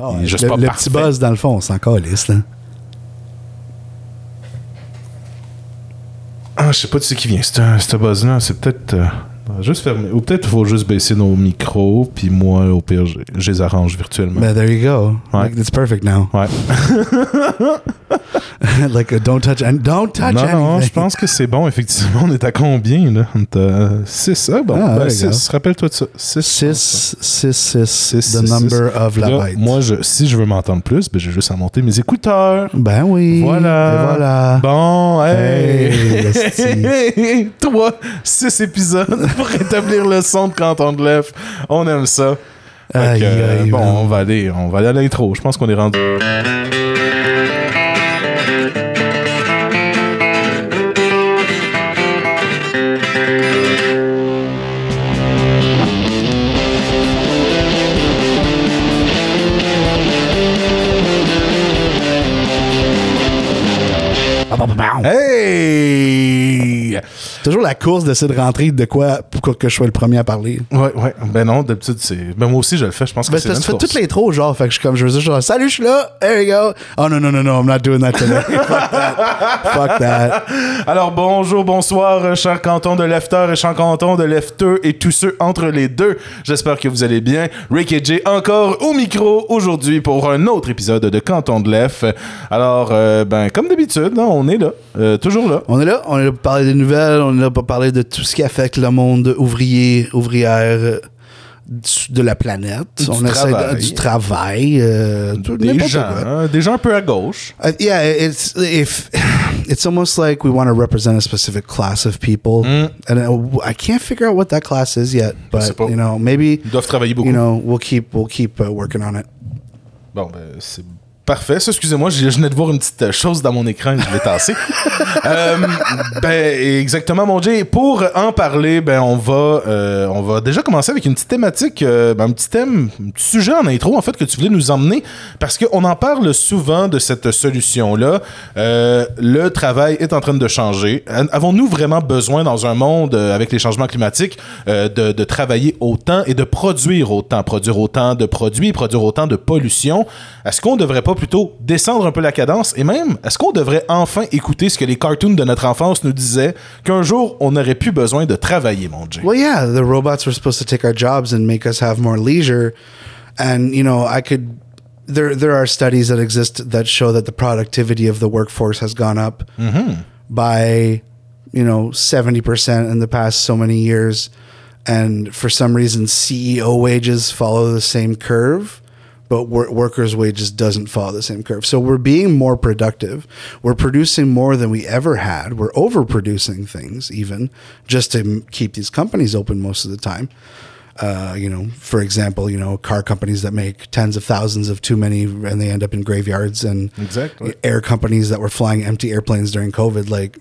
Ah, Il est juste le pas le parfait. petit buzz, dans le fond, on s'en calisse, là. Ah, je sais pas de ce qui vient. C'est un- buzz-là, c'est peut-être. euh, juste fermer. Ou peut-être faut juste baisser nos micros, puis moi, au pire, je, je les arrange virtuellement. But there you go. Ouais. Like, it's perfect now. Ouais. like, don't touch, and don't touch non, non, je pense que c'est bon, effectivement. On est à combien, là? On est à 6. Ah, bon, Ah, ben, there you go. 6. Rappelle-toi de ça. 6. 6, 6, 6, Six, the six, number of la Là, bête. moi, je, si je veux m'entendre plus, ben, j'ai juste à monter mes écouteurs. ben oui. Voilà. Et voilà. Bon, hey! Hey. Trois, six épisodes pour rétablir le son de Canton de l'Ef. On aime ça. Fait Aïe, que, euh, aïe, bon, on va aller, on va aller à l'intro. Je pense qu'on est rendu. Hey! Toujours la course d'essayer de rentrer de quoi pour que je sois le premier à parler. Ouais, ouais. Ben non, d'habitude, c'est. Ben moi aussi, je le fais. Je pense que Ben, c'est tu fais toutes les trop, genre, fait que je suis comme, je veux dire, genre, salut, je suis là, there you go. Oh non, non, non, non, I'm not doing that today. Fuck that. Fuck that. Alors bonjour, bonsoir, euh, cher canton de Lefter et cher canton de Lefteux et tous ceux entre les deux. J'espère que vous allez bien. Rick et Jay encore au micro aujourd'hui pour un autre épisode de Canton de Lef. Alors, euh, ben comme d'habitude, hein, on est là, euh, toujours là. On est là, on est là pour parler des nouvelles, on est là pour parler de tout ce qui affecte le monde ouvrier, ouvrière euh, de la planète. Du on essaie de- travail. du travail. euh, Des gens, hein, des gens un peu à gauche. Uh, yeah, it's if it's almost like we want to represent a specific class of people, and uh, I can't figure out what that class is yet. But pas. you know, maybe Ils doivent travailler beaucoup. you know we'll keep we'll keep uh, working on it. Bon, ben, c'est parfait. Ça, excusez-moi, je venais de voir une petite euh, chose dans mon écran que je l'ai tassé. Euh, ben, exactement, mon Jay. Pour en parler, ben, on va, euh, on va déjà commencer avec une petite thématique, euh, ben, un petit thème, un petit sujet en intro, en fait, que tu voulais nous emmener, parce qu'on en parle souvent de cette solution-là. Le travail est en train de changer. Avons-nous vraiment besoin, dans un monde avec les changements climatiques, de, de travailler autant et de produire autant, produire autant de produits, produire autant de pollution? Est-ce qu'on devrait pas plutôt descendre un peu la cadence et même, est-ce qu'on devrait enfin écouter ce que les cartoons de notre enfance nous disaient qu'un jour, on n'aurait plus besoin de travailler, mon Jay? Well, yeah, the robots were supposed to take our jobs and make us have more leisure, and you know, I could. There, there are studies that exist that show that the productivity of the workforce has gone up by, you know, seventy percent in the past so many years, and for some reason, CEO wages follow the same curve. But wor- workers' wages doesn't follow the same curve. So we're being more productive. We're producing more than we ever had. We're overproducing things, even just to m- keep these companies open most of the time. Uh, you know, for example, you know, car companies that make tens of thousands of too many and they end up in graveyards, and Exactly. air companies that were flying empty airplanes during COVID. Like,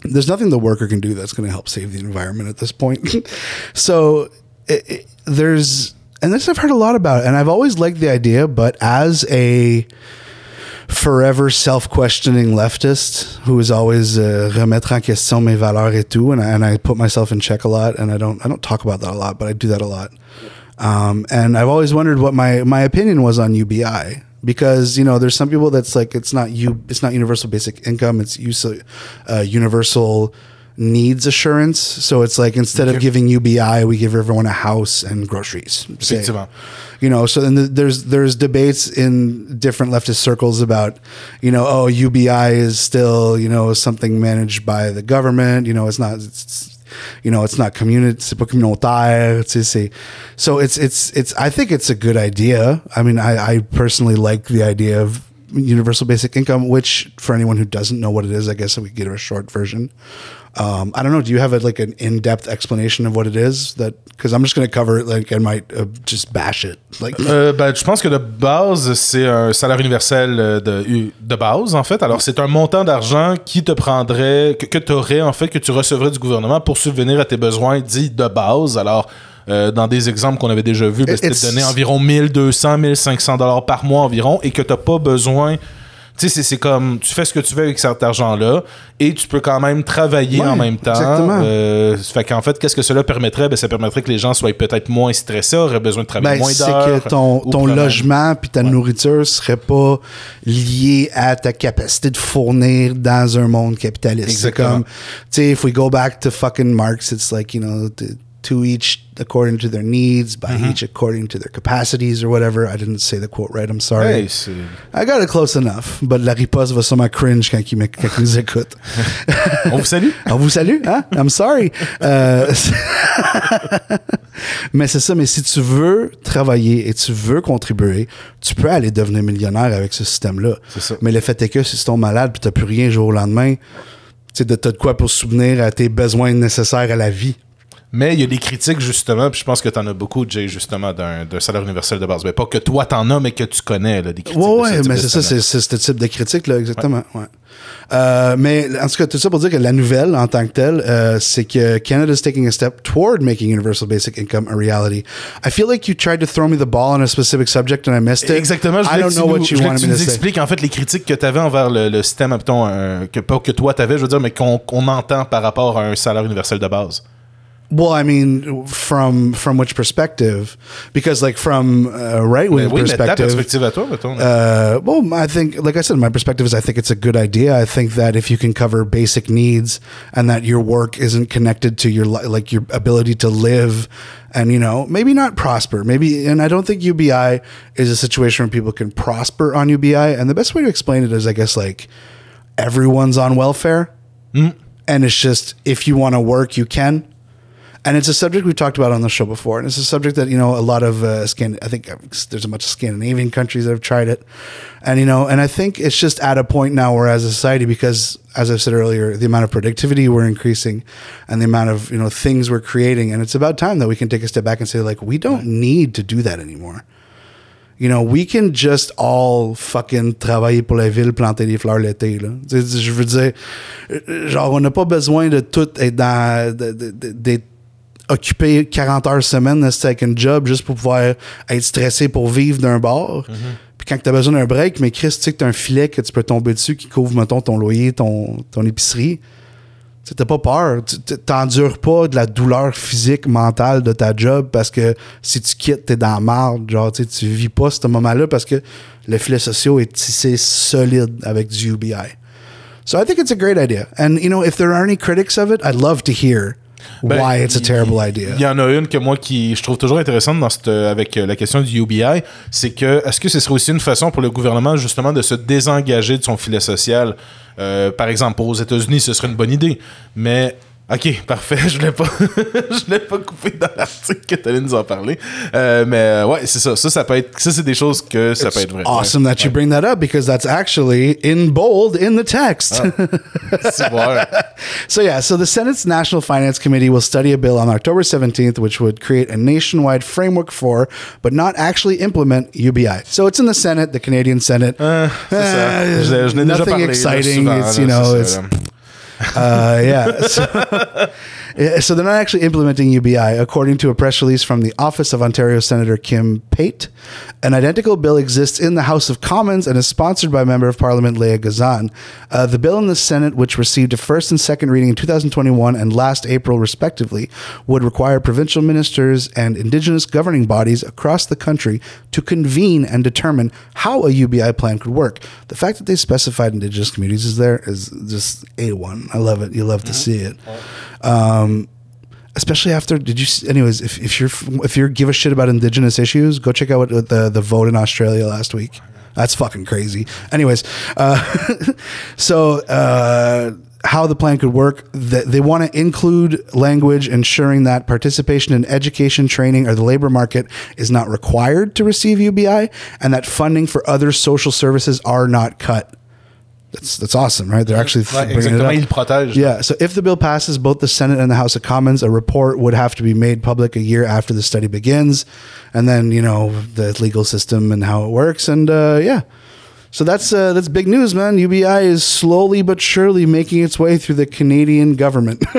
there's nothing the worker can do that's going to help save the environment at this point. so it, it, there's, and this I've heard a lot about, and I've always liked the idea, but as a forever self-questioning leftist who is always uh, remettre en question mes valeurs et tout, and I, and I put myself in check a lot, and I don't I don't talk about that a lot, but I do that a lot. Um, and I've always wondered what my my opinion was on UBI because you know there's some people that's like it's not you it's not universal basic income it's use uh, universal needs assurance. So it's like instead of giving UBI we give everyone a house and groceries. Say. You know so then th- there's there's debates in different leftist circles about you know oh UBI is still you know something managed by the government. You know it's not it's, you know it's not community c'est pas communautaire tu sais, c'est- so it's it's it's I think it's a good idea. I mean I, I personally like the idea of universal basic income which for anyone who doesn't know what it is I guess we could give a short version um, I don't know. Do you have a, like an in-depth explanation of what it is? That because I'm just going to cover it. Like I might uh, just bash it. Like Euh, ben, je pense que de base, c'est un salaire universel euh, de, de base, en fait. Alors, c'est un montant d'argent qui te prendrait, que, que tu aurais, en fait, que tu recevrais du gouvernement pour subvenir à tes besoins dits de base. Alors, euh, dans des exemples qu'on avait déjà vus, ben, c'était donner environ 1200, 1500 dollars par mois environ et que tu n'as pas besoin Tu sais, c'est- c'est comme, tu fais ce que tu veux avec cet argent-là et tu peux quand même travailler Ouais, en même temps. exactement. Euh, fait qu'en fait, qu'est-ce que cela permettrait? Ben, ça permettrait que les gens soient peut-être moins stressés, auraient besoin de travailler Ben, moins c'est d'heures. que ton, logement puis ta nourriture serait pas lié à ta capacité de fournir dans un monde capitaliste. C'est Exactement. comme, tu sais, if we go back to fucking Marx, it's like, you know, to each according to their needs, by Mm-hmm. each according to their capacities or whatever. I didn't say the quote right, I'm sorry. Hey, I got it close enough, but la riposte va sûrement cringe quand il, me- quand il nous écoute. On vous salue? On vous salue, hein? I'm sorry. Euh, mais c'est ça, mais si tu veux travailler et tu veux contribuer, tu peux aller devenir millionnaire avec ce système-là. C'est ça. Mais le fait est que si tu tombes malade puis t'as plus rien jour au lendemain, tu t'as de quoi pour souvenir à tes besoins nécessaires à la vie. Mais il y a des critiques, justement, puis je pense que tu en as beaucoup, Jay, justement, d'un d'un salaire universel de base. Mais pas que toi t'en as, mais que tu connais, là, des critiques. Ouais, de ouais, mais c'est ça, c'est c'est ce type de critique, là, exactement. Ouais. Euh, mais en tout cas, tout ça pour dire que la nouvelle, en tant que telle, euh, c'est que Canada is taking a step toward making universal basic income a reality. I feel like you tried to throw me the ball on a specific subject and I missed it. Exactement, je I don't know nous, what you tu me nous to say. expliques en fait les critiques que tu avais envers le, le système, mettons, euh, que pas que toi t'avais, je veux dire, mais qu'on qu'on entend par rapport à un salaire universel de base. Well, I mean, from from which perspective? Because like from a right wing oui, perspective, perspective à toi, mettons. Uh, well, I think, like I said, my perspective is I think it's a good idea. I think that if you can cover basic needs and that your work isn't connected to your like your ability to live and you know maybe not prosper, maybe. And I don't think UBI is a situation where people can prosper on UBI. And the best way to explain it is, I guess, like everyone's on welfare, and it's just if you want to work, you can. And it's a subject we've talked about on the show before, and it's a subject that you know a lot of uh, Scan. I think there's a bunch of Scandinavian countries that have tried it, and you know, and I think it's just at a point now where, as a society, because as I've said earlier, the amount of productivity we're increasing, and the amount of you know things we're creating, and it's about time that we can take a step back and say like we don't need to do that anymore. You know, we can just all fucking travailler pour la ville, planter des fleurs l'été. Là. Je veux dire, genre, on n'a pas besoin de tout être dans. de- occupé 40 heures semaine c'est avec un job juste pour pouvoir être stressé pour vivre d'un bar. Puis quand tu as besoin d'un break, mais Chris, tu sais que tu as un filet que tu peux tomber dessus qui couvre, mettons, ton loyer, ton, ton épicerie. Tu n'as pas peur. T'endures pas de la douleur physique, mentale de ta job parce que si tu quittes, t'es dans la marde. Genre, tu tu vis pas ce moment-là parce que le filet social est tissé solide avec du UBI. So I think it's a great idea. And, you know, if there are any critics of it, I'd love to hear Ben, why it's a il- terrible idea. Il y en a une que moi qui je trouve toujours intéressante dans cette, avec euh, la question du UBI, c'est que est-ce que ce serait aussi une façon pour le gouvernement justement de se désengager de son filet social? Euh, Par exemple, aux États-Unis, ce serait une bonne idée, mais Ok, parfait. Je voulais pas, je voulais pas couper dans l'article que tu allais nous en parler. Euh, mais euh, ouais, c'est ça. Ça, ça peut être, ça c'est des choses que ça peut être vrai. Awesome that you bring that up because that's actually in bold in the text. Vrai. so yeah, so the Senate's National Finance Committee will study a bill on October 17th, which would create a nationwide framework for, but not actually implement UBI. So it's in the Senate, the Canadian Senate. Uh, Je, je n'ai déjà nothing parlé, exciting. souvent, it's you know, it's ça. Uh, yeah. So, so they're not actually implementing UBI, according to a press release from the office of Ontario Senator Kim Pate. An identical bill exists in the House of Commons and is sponsored by Member of Parliament Leah Gazan. Uh, the bill in the Senate, which received a first and second reading in 2021 and last April, respectively, would require provincial ministers and Indigenous governing bodies across the country to convene and determine how a UBI plan could work. The fact that they specified Indigenous communities is there is just A1. I love it. You love to see it. Um, especially after did you anyways if, if you're if you're give a shit about indigenous issues go check out what, what the the vote in australia last week. That's fucking crazy. Anyways uh, so uh, how the plan could work that they want to include language ensuring that participation in education training or the labor market is not required to receive ubi and that funding for other social services are not cut that's that's awesome right they're actually it protège. Yeah. So if the bill passes both the Senate and the House of Commons, a report would have to be made public a year after the study begins, and then you know the legal system and how it works, and uh, yeah. So that's uh, that's big news, man. UBI is slowly but surely making its way through the Canadian government.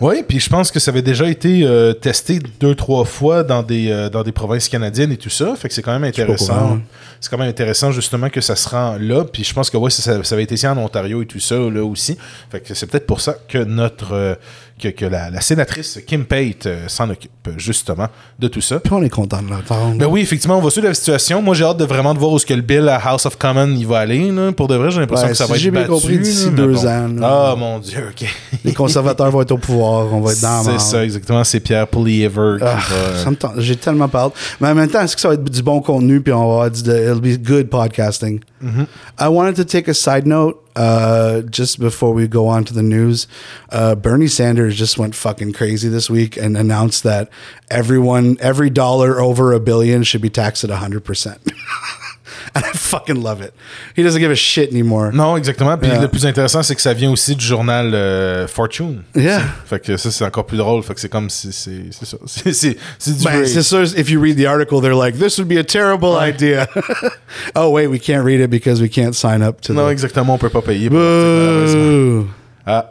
Oui, puis je pense que ça avait déjà été euh, testé deux, trois fois dans des, euh, dans des provinces canadiennes et tout ça. Fait que c'est quand même intéressant. ouais. c'est quand même intéressant justement que ça se rend là. Puis je pense que ouais, ça, ça, ça avait été ici en Ontario et tout ça là aussi. Fait que c'est peut-être pour ça que notre euh, que, que la, la sénatrice Kim Pate euh, s'en occupe justement de tout ça. Puis on est content de l'entendre. Ben oui, effectivement, on va suivre la situation. Moi, j'ai hâte de vraiment de voir où ce que le bill à House of Commons il va aller. là. Pour de vrai, j'ai l'impression Ouais, que ça si va être bien battu. compris, d'ici deux bon. ans. Ah mon dieu, ok. Les conservateurs vont être au pouvoir, on va être dans C'est ça, exactement. C'est Pierre Poilievre qui Ah, va. tente. J'ai tellement peur. Mais en même temps, est-ce que ça va être du bon contenu puis on va avoir du, it'll be good podcasting? Mm-hmm. I wanted to take a side note uh, just before we go on to the news. Uh, Bernie Sanders just went fucking crazy this week and announced that everyone, every dollar over a billion should be taxed at 100%. and I fucking love it. He doesn't give a shit anymore. Non, exactement. Puis Yeah. le plus intéressant, c'est que ça vient aussi du journal euh, Fortune. Yeah. Fait que ça, c'est encore plus drôle. Fait que c'est comme. C'est c'est- ça. C'est du Ben, c'est sûr, if you read the article, they're like, this would be a terrible idea. oh, wait, we can't read it because we can't sign up to Non, the... exactement. On peut pas payer. pour. Boo. Ah.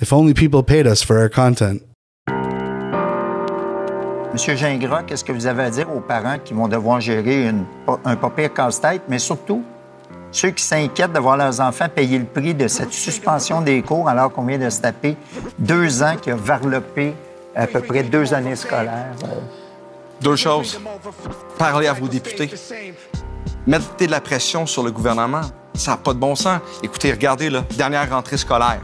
If only people paid us for our content. Monsieur Gingras, qu'est-ce que vous avez à dire aux parents qui vont devoir gérer un pas pire casse-tête, mais surtout ceux qui s'inquiètent de voir leurs enfants payer le prix de cette suspension des cours alors qu'on vient de se taper deux ans qui a varlopé à peu près deux années scolaires? Deux choses. Parlez à vos députés. Mettez de la pression sur le gouvernement. Ça n'a pas de bon sens. Écoutez, regardez, là, dernière rentrée scolaire.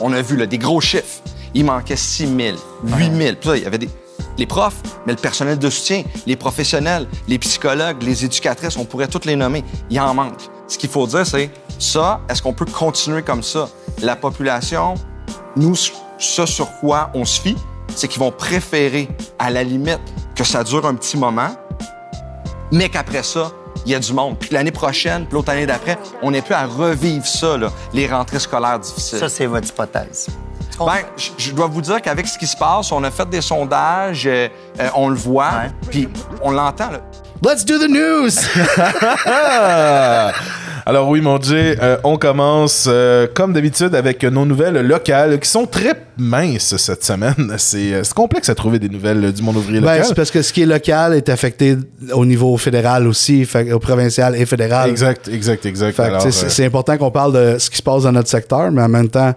On a vu là, des gros chiffres. Il manquait 6 000, 8 000. Puis là, il y avait des... les profs, mais le personnel de soutien, les professionnels, les psychologues, les éducatrices, on pourrait toutes les nommer. Il en manque. Ce qu'il faut dire, c'est ça, est-ce qu'on peut continuer comme ça? La population, nous, ce sur quoi on se fie, c'est qu'ils vont préférer, à la limite, que ça dure un petit moment, mais qu'après ça, il y a du monde. Puis l'année prochaine, puis l'autre année d'après, on n'est plus à revivre ça, là, les rentrées scolaires difficiles. Ça, c'est votre hypothèse. Ben, je- je dois vous dire qu'avec ce qui se passe, on a fait des sondages, euh, euh, on le voit, puis on l'entend. Let's do the news! Alors oui, mon Jay, euh, on commence euh, comme d'habitude avec nos nouvelles locales qui sont très minces cette semaine. C'est euh, c'est complexe à trouver des nouvelles du monde ouvrier ben, local. c'est parce que ce qui est local est affecté au niveau fédéral aussi, fait, au provincial et fédéral. Exact, exact, exact. C'est important qu'on parle de ce qui se passe dans notre secteur, mais en même temps,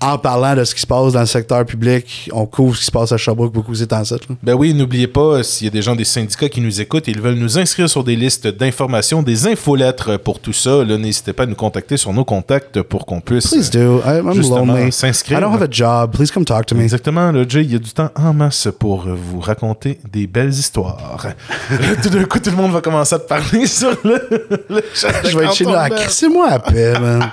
en parlant de ce qui se passe dans le secteur public, on couvre ce qui se passe à Sherbrooke beaucoup ces temps-ci. là. Ben oui, n'oubliez pas, euh, s'il y a des gens des syndicats qui nous écoutent et ils veulent nous inscrire sur des listes d'informations, des infolettres pour tout ça, n'hésitez pas à nous contacter sur nos contacts pour qu'on puisse. Please euh, do. I'm s'inscrire. I don't have a job. Please come talk to me. Exactement, là, Jay, il y a du temps en masse pour vous raconter des belles histoires. tout d'un coup, tout le monde va commencer à te parler sur le, le chat Je vais être chez nous. C'est moi à paix, man.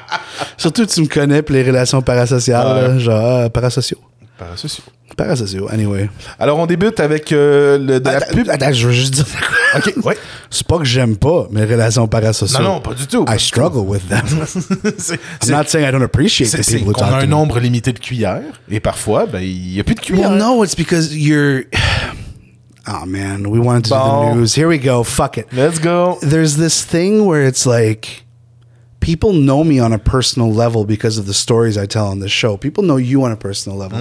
Surtout, tu me connais pour les relations parasociales, Là, genre euh, parasociaux. Parasociaux. Parasociaux, anyway. Alors, on débute avec euh, le, de la pub. attends, je veux juste dire. Ok, ouais. C'est pas que j'aime pas mes relations parasociales. Non, non, pas du tout. I struggle with them. I'm not saying I don't appreciate the people who qu'on a talk un to me. nombre limité de cuillères et parfois, ben, il n'y a plus de cuillères. Well, no, it's because you're. Oh man, we wanted to do Bon. the news. Here we go. Fuck it. Let's go. There's this thing where it's like people know me on a personal level because of the stories I tell on this show. People know you on a personal level,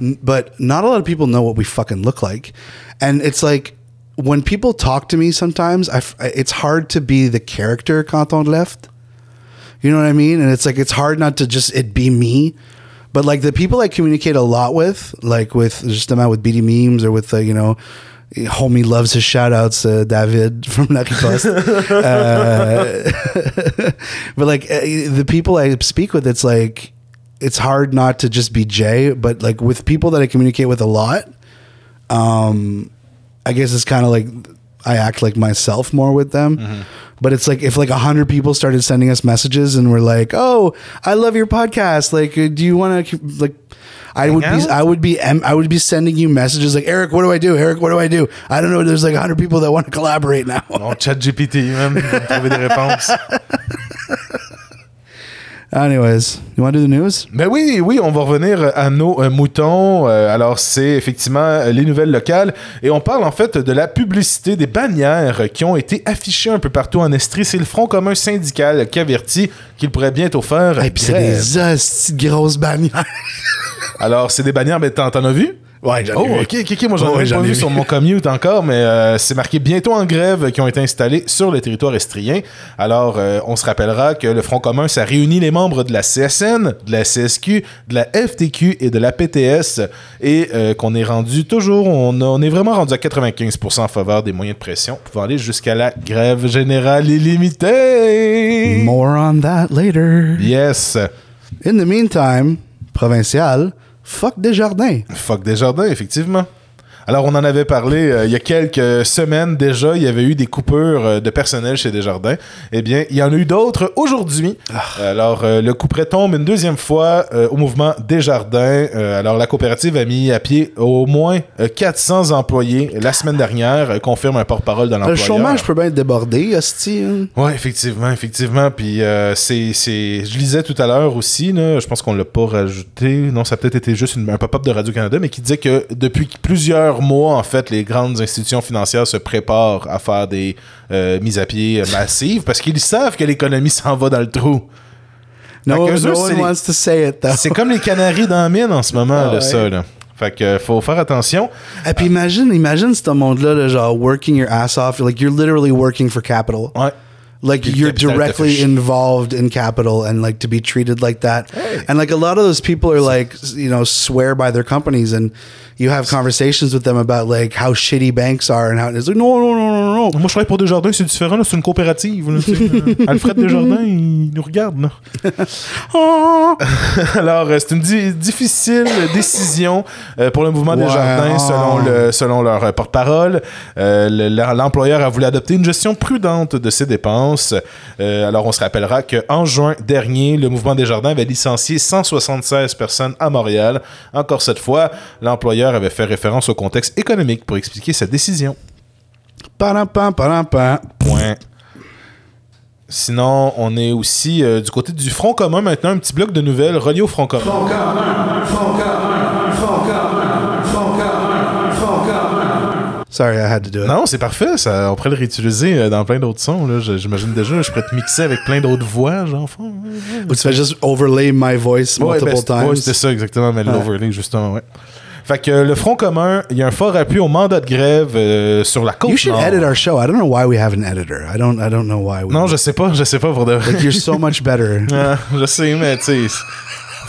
N- but not a lot of people know what we fucking look like. And it's like when people talk to me, sometimes I f- it's hard to be the character quand on left. You know what I mean? And it's like it's hard not to just it be me. But like the people I communicate a lot with, like with just about with BD memes or with uh, you know, homie loves his shout outs, uh, David from La Riposte. uh, but like uh, the people I speak with, it's like it's hard not to just be Jay. But like with people that I communicate with a lot, um, I guess it's kind of like I act like myself more with them. But it's like if like a hundred people started sending us messages and were like, "Oh, I love your podcast. Like, uh, do you want to like?" I would be? I would be I would be sending you messages like Eric, what do I do? Eric, what do I do? I don't know. There's like a hundred people that want to collaborate now. Mon chat GPT, même, il trouver des réponses. Anyways, you want to do the news? Ben oui, oui, on va revenir à nos euh, moutons. Euh, alors, c'est effectivement euh, les nouvelles locales. Et on parle en fait de la publicité des bannières qui ont été affichées un peu partout en Estrie. C'est le Front commun syndical qui avertit qu'il pourrait bientôt faire Et puis c'est des hosties de grosses bannières. Alors, c'est des bannières, mais t'en t'en as vu? Ouais, j'en ai Oh, vu. ok, ok, ok. Moi, j'en Oh, ai ouais, pas vu vu. sur mon commute encore, mais euh, c'est marqué bientôt en grève qui ont été installés sur le territoire estrien. Alors, euh, on se rappellera que le Front commun, ça réunit les membres de la CSN, de la CSQ, de la FTQ et de la PTS, et euh, qu'on est rendu toujours, on est vraiment rendu à 95% en faveur des moyens de pression, pouvant aller jusqu'à la grève générale illimitée. More on that later. Yes. In the meantime, provincial, fuck Desjardins. Fuck Desjardins, effectivement. Alors, on en avait parlé euh, il y a quelques semaines déjà. Il y avait eu des coupures euh, de personnel chez Desjardins. Eh bien, il y en a eu d'autres aujourd'hui. Alors, euh, le coup près tombe une deuxième fois au mouvement Desjardins. Alors, la coopérative a mis à pied au moins euh, 400 employés la semaine dernière, confirme un porte-parole de Le l'employeur. chômage peut bien être débordé, hostie. hein. Ouais, effectivement, effectivement. Puis c'est, c'est, je lisais tout à l'heure aussi, là, je pense qu'on l'a pas rajouté. Non, ça a peut-être été juste une- un pop-up de Radio Canada, mais qui disait que depuis plusieurs mois, en fait, les grandes institutions financières se préparent à faire des euh, mises à pied massives parce qu'ils savent que l'économie s'en va dans le trou. No, no one c'est les- wants to say it, though. C'est comme les canaris dans la mine en ce moment, Ah là, ouais. ça. Là. Fait que faut faire attention. Et puis imagine, imagine ce monde-là, là, genre working your ass off. Like you're literally working for capital. Ouais. Like you're directly involved in capital and like to be treated like that. And like a lot of those people are like, you know, swear by their companies and you have conversations with them about like how shitty banks are and how it's like, no, no, no, no, no. Moi, je travaille pour Desjardins, c'est différent, c'est une coopérative. Alfred Desjardins, il nous regarde. Ah! Alors, euh, c'est une di- difficile décision euh, pour le mouvement Ouais, Desjardins, ah. selon, le, selon leur euh, porte-parole. Euh, L'employeur a voulu adopter une gestion prudente de ses dépenses. Euh, alors, on se rappellera qu'en juin dernier, le mouvement Desjardins avait licencié 176 personnes à Montréal. Encore cette fois, l'employeur avait fait référence au contexte économique pour expliquer sa décision. Point. Sinon, on est aussi euh, du côté du Front commun maintenant, un petit bloc de nouvelles relié au Front commun. Sorry, I had to do it. Non, c'est parfait, ça, on pourrait le réutiliser euh, dans plein d'autres sons. là. J'imagine déjà, je pourrais te mixer avec plein d'autres voix, genre. Ou tu fais juste overlay my voice Ouais, multiple ben, times. ouais, c'était ça exactement, mais l'overlay, justement, ouais. Fait que euh, le Front commun, il y a un fort appui au mandat de grève euh, sur la côte you should nord. edit our show. I don't know why we have an editor. I don't. I don't know why. We Non, je sais pas, je sais pas pour de. Like you're so much better. Ah, je sais, mais tu sais,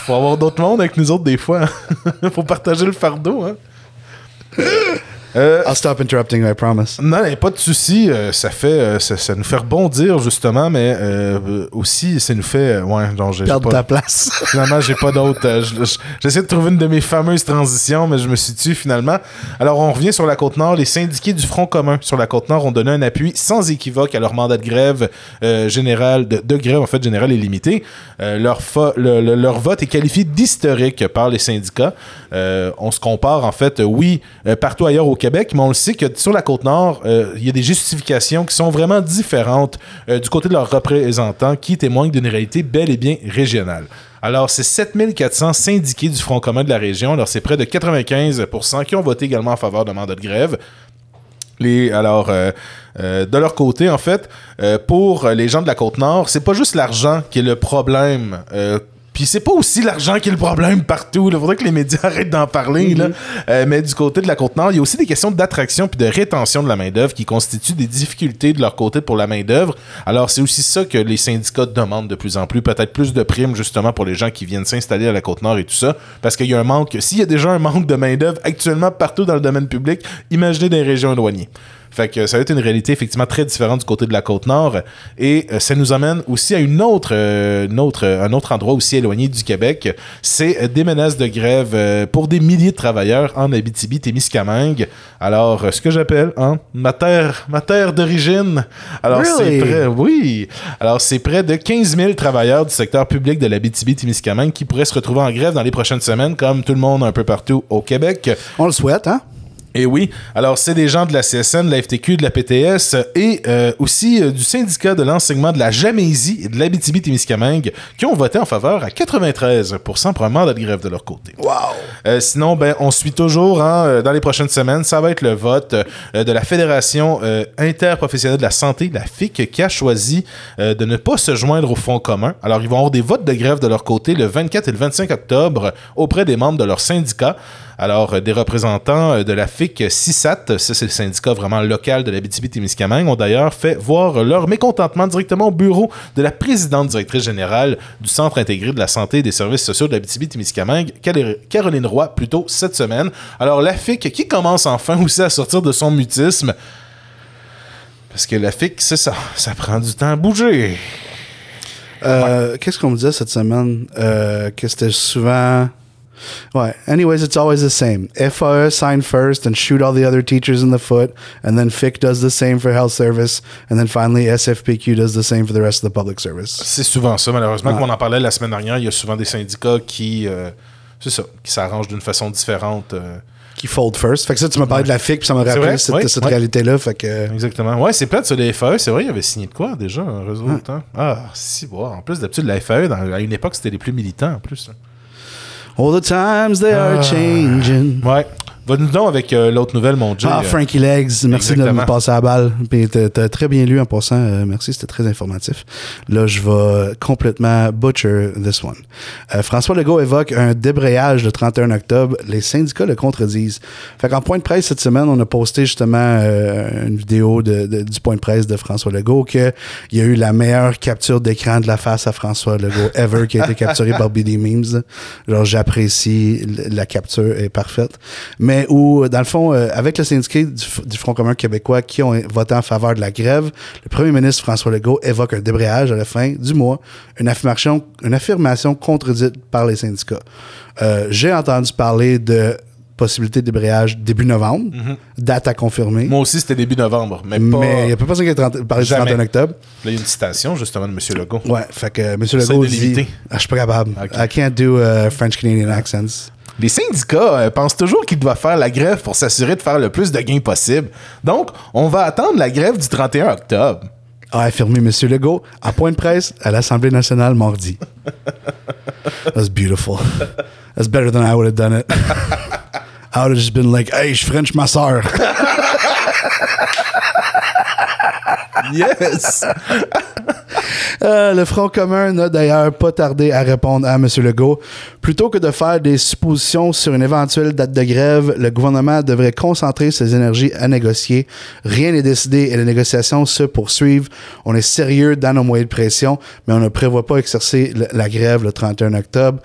faut avoir d'autres mondes avec nous autres des fois. faut partager le fardeau, hein. Euh, I'll stop interrupting. I promise. non, mais pas de souci. euh, ça fait, euh, ça, ça nous fait rebondir justement, mais euh, aussi ça nous fait, ouais, j'ai Perdre pas- ta place. Finalement, j'ai pas d'autre. je- je- J'essaie de trouver une de mes fameuses transitions, mais je me suis tué finalement. Alors, on revient sur la Côte-Nord. Les syndiqués du Front commun sur la Côte-Nord ont donné un appui sans équivoque à leur mandat de grève général, de, de grève en fait générale et limitée. Leur, fo- le- le- leur vote est qualifié d'historique par les syndicats. On se compare en fait, oui, partout ailleurs au Québec, mais on le sait que sur la Côte-Nord, euh, il y a des justifications qui sont vraiment différentes euh, du côté de leurs représentants qui témoignent d'une réalité bel et bien régionale. Alors, c'est 7400 syndiqués du Front commun de la région. Alors, c'est près de 95% qui ont voté également en faveur de mandat de grève. Les, alors, euh, de leur côté, en fait, pour les gens de la Côte-Nord, c'est pas juste l'argent qui est le problème. Puis c'est pas aussi l'argent qui est le problème partout. Il faudrait que les médias arrêtent d'en parler. là. Euh, mais du côté de la Côte-Nord, il y a aussi des questions d'attraction puis de rétention de la main-d'œuvre qui constituent des difficultés de leur côté pour la main-d'œuvre. Alors, c'est aussi ça que les syndicats demandent de plus en plus. Peut-être plus de primes, justement, pour les gens qui viennent s'installer à la Côte-Nord et tout ça. Parce qu'il y a un manque. S'il y a déjà un manque de main-d'œuvre actuellement partout dans le domaine public, imaginez des régions éloignées. Fait que ça va être une réalité effectivement très différente du côté de la côte nord et euh, ça nous amène aussi à une autre, euh, une autre, euh, un autre endroit aussi éloigné du Québec. C'est des menaces de grève pour des milliers de travailleurs en Abitibi-Témiscamingue. Alors, ce que j'appelle hein, ma terre, ma terre d'origine. Alors, c'est près, oui. Alors, c'est près de 15 000 travailleurs du secteur public de l'Abitibi-Témiscamingue qui pourraient se retrouver en grève dans les prochaines semaines, comme tout le monde un peu partout au Québec. On le souhaite, hein? Et oui, alors c'est des gens de la CSN, de la FTQ, de la PTS et euh, aussi euh, du syndicat de l'enseignement de la Jamésie et de l'Abitibi-Témiscamingue qui ont voté en faveur à 93% pour un mandat de grève de leur côté. Wow. Euh, sinon, ben, on suit toujours hein, euh, dans les prochaines semaines. Ça va être le vote euh, de la Fédération euh, interprofessionnelle de la santé, la FIC, qui a choisi euh, de ne pas se joindre au Fonds commun. Alors, ils vont avoir des votes de grève de leur côté le 24 et le 25 octobre auprès des membres de leur syndicat. Alors, euh, des représentants euh, de la FIC CISAT, ça c'est le syndicat vraiment local de la BTB-Témiscamingue, ont d'ailleurs fait voir leur mécontentement directement au bureau de la présidente directrice générale du Centre intégré de la santé et des services sociaux de la BTB-Témiscamingue, Caroline Roy, plutôt cette semaine. Alors, la FIC qui commence enfin aussi à sortir de son mutisme, parce que la FIC, c'est ça, ça prend du temps à bouger. Euh, Qu'est-ce qu'on me disait cette semaine? Euh, que c'était souvent. Ouais. Anyways, it's always the same. FAE sign first and shoot all the other teachers in the foot, and then FIC does the same for health service, and then finally SFPQ does the same for the rest of the public service. C'est souvent ça, malheureusement. Comme on en parlait la semaine dernière, il y a souvent des syndicats qui, euh, c'est ça, qui s'arrangent d'une façon différente. euh. Qui fold first. Fait que ça, tu m'as parlé de la FIC, puis ça m'a rappelé cette, Ouais, cette ouais. réalité-là. Fait que. Exactement. Ouais, c'est plate sur les FAE. C'est vrai, il avait signé de quoi déjà, un réseau de temps? Ah, si, bon. En plus, d'habitude, la FAE, dans- à une époque, c'était les plus militants en plus. hein. All the times they are Ah. changing. Ouais. Va-nous donc avec euh, l'autre nouvelle, mon Dieu. Ah, Euh, Frankie Legs, merci de me passer la balle. Puis t'as très bien lu en passant. euh, merci, c'était très informatif. Là, je vais complètement butcher this one. Euh, François Legault évoque un débrayage le 31 octobre. Les syndicats le contredisent. Fait qu'en point de presse cette semaine, on a posté justement une vidéo de, de- du point de presse de François Legault qu'il y a eu la meilleure capture d'écran de la face à François Legault ever qui a été capturée par BD Memes. Genre, j'apprécie la capture est parfaite. Mais où, dans le fond, euh, avec le syndicat du, Front commun québécois qui ont voté en faveur de la grève, le premier ministre François Legault évoque un débrayage à la fin du mois, une affirmation, une affirmation contredite par les syndicats. Euh, J'ai entendu parler de possibilité de débrayage début novembre, date à confirmer. Moi aussi, c'était début novembre, mais pas. Mais il n'y a pas personne qui a parlé du Jamais. 31 octobre. Là, il y a une citation, justement, de M. Legault. Ouais, fait que euh, M. Legault de dit... Ah, je suis pas capable. Ok. I can't do uh, French-Canadian accents. Les syndicats euh, pensent toujours qu'ils doivent faire la grève pour s'assurer de faire le plus de gains possible. Donc, on va attendre la grève du 31 octobre. a affirmé M. Legault en point de presse à l'Assemblée nationale mardi. That's beautiful. That's better than I would have done it. I would have just been like, hey, je French ma soeur. Yes! Euh, le Front commun n'a d'ailleurs pas tardé à répondre à M. Legault. Plutôt que de faire des suppositions sur une éventuelle date de grève, le gouvernement devrait concentrer ses énergies à négocier. Rien n'est décidé et les négociations se poursuivent. On est sérieux dans nos moyens de pression, mais on ne prévoit pas exercer le- la grève le 31 octobre.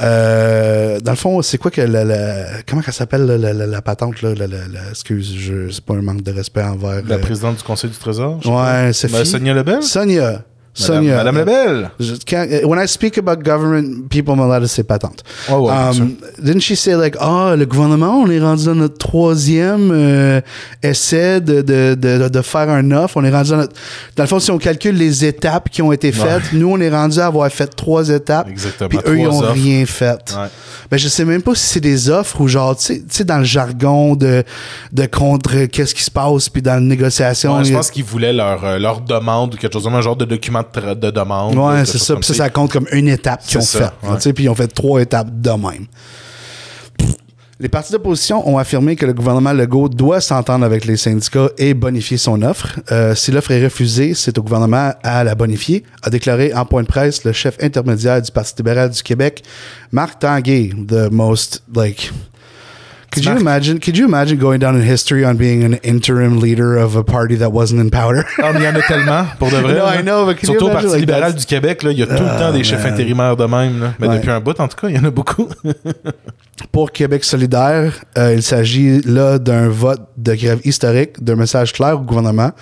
Euh, dans le fond, c'est quoi que la, la- comment ça s'appelle la, la- la- patente là, la, la- la- excuse, je, c'est pas un manque de respect envers La euh, présidente du Conseil du Trésor? je Ouais, c'est Ben, Sonia Lebel? Sonia. Madame, Sonia. Madame Lebel! Je can't- uh, when I speak about government, people me let say patente. Oh, ouais, um, didn't she say like, ah, le gouvernement, on est rendu dans notre troisième euh, essai de, de, de, de faire un offre. On est rendu dans notre... Dans le fond, si on calcule les étapes qui ont été faites, nous, on est rendu à avoir fait trois étapes. Exactement, Puis eux, ils ont offres. rien fait. Ouais. Ben, je sais même pas si c'est des offres ou genre, tu sais- dans le jargon de, de contre qu'est-ce qui se passe, puis dans la négociation. Ouais, je a- pense qu'ils voulaient leur, euh, leur demande ou quelque chose comme un genre de document de, tra- de demande. Ouais, quelque c'est ça. Puis ça, ça compte comme une étape qu'ils ont C'est fait. ça, ouais. Tu sais, Puis ils ont fait trois étapes de même. Les partis d'opposition ont affirmé que le gouvernement Legault doit s'entendre avec les syndicats et bonifier son offre. Euh, si l'offre est refusée, c'est au gouvernement à la bonifier, a déclaré en point de presse le chef intermédiaire du Parti libéral du Québec, Marc Tanguay, the most, like... Could you imagine? Could you imagine going down in history on being an interim leader of a party that wasn't in powder? Ah, mais il y en a tellement, pour de vrai. No, là. I know, but can you Surtout au Parti like, libéral that's- du Québec, là, il y a tout le Ah, temps des chefs man. intérimaires de même. Là. Mais Ouais. depuis un bout, en tout cas, il y en a beaucoup. Pour Québec solidaire, euh, il s'agit là d'un vote de grève historique, d'un message clair au gouvernement.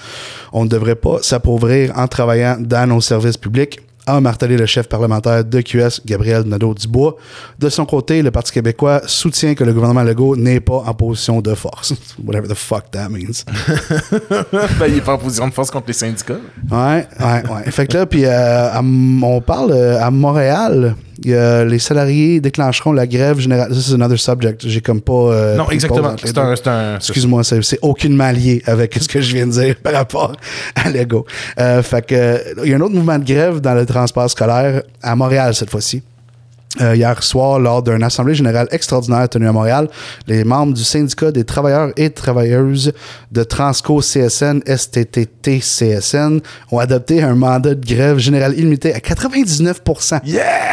On ne devrait pas s'appauvrir en travaillant dans nos services publics, a martelé le chef parlementaire de QS, Gabriel Nadeau-Dubois. De son côté, le Parti québécois soutient que le gouvernement Legault n'est pas en position de force. Whatever the fuck that means. ben, il est pas en position de force contre les syndicats. Ouais, ouais, ouais. Fait que là, puis euh, on parle euh, à Montréal, il y a- les salariés déclencheront la grève générale. Ça, c'est another subject. J'ai comme pas. euh, non, exactement. C'est un, c'est un- Excuse-moi, c'est, aucunement lié avec ce que je viens de dire par rapport à Lego. Euh, fait que, il y a un autre mouvement de grève dans le transport scolaire à Montréal cette fois-ci. Euh, hier soir, lors d'une assemblée générale extraordinaire tenue à Montréal, les membres du syndicat des travailleurs et travailleuses de Transco CSN, STTT CSN ont adopté un mandat de grève générale illimité à 99%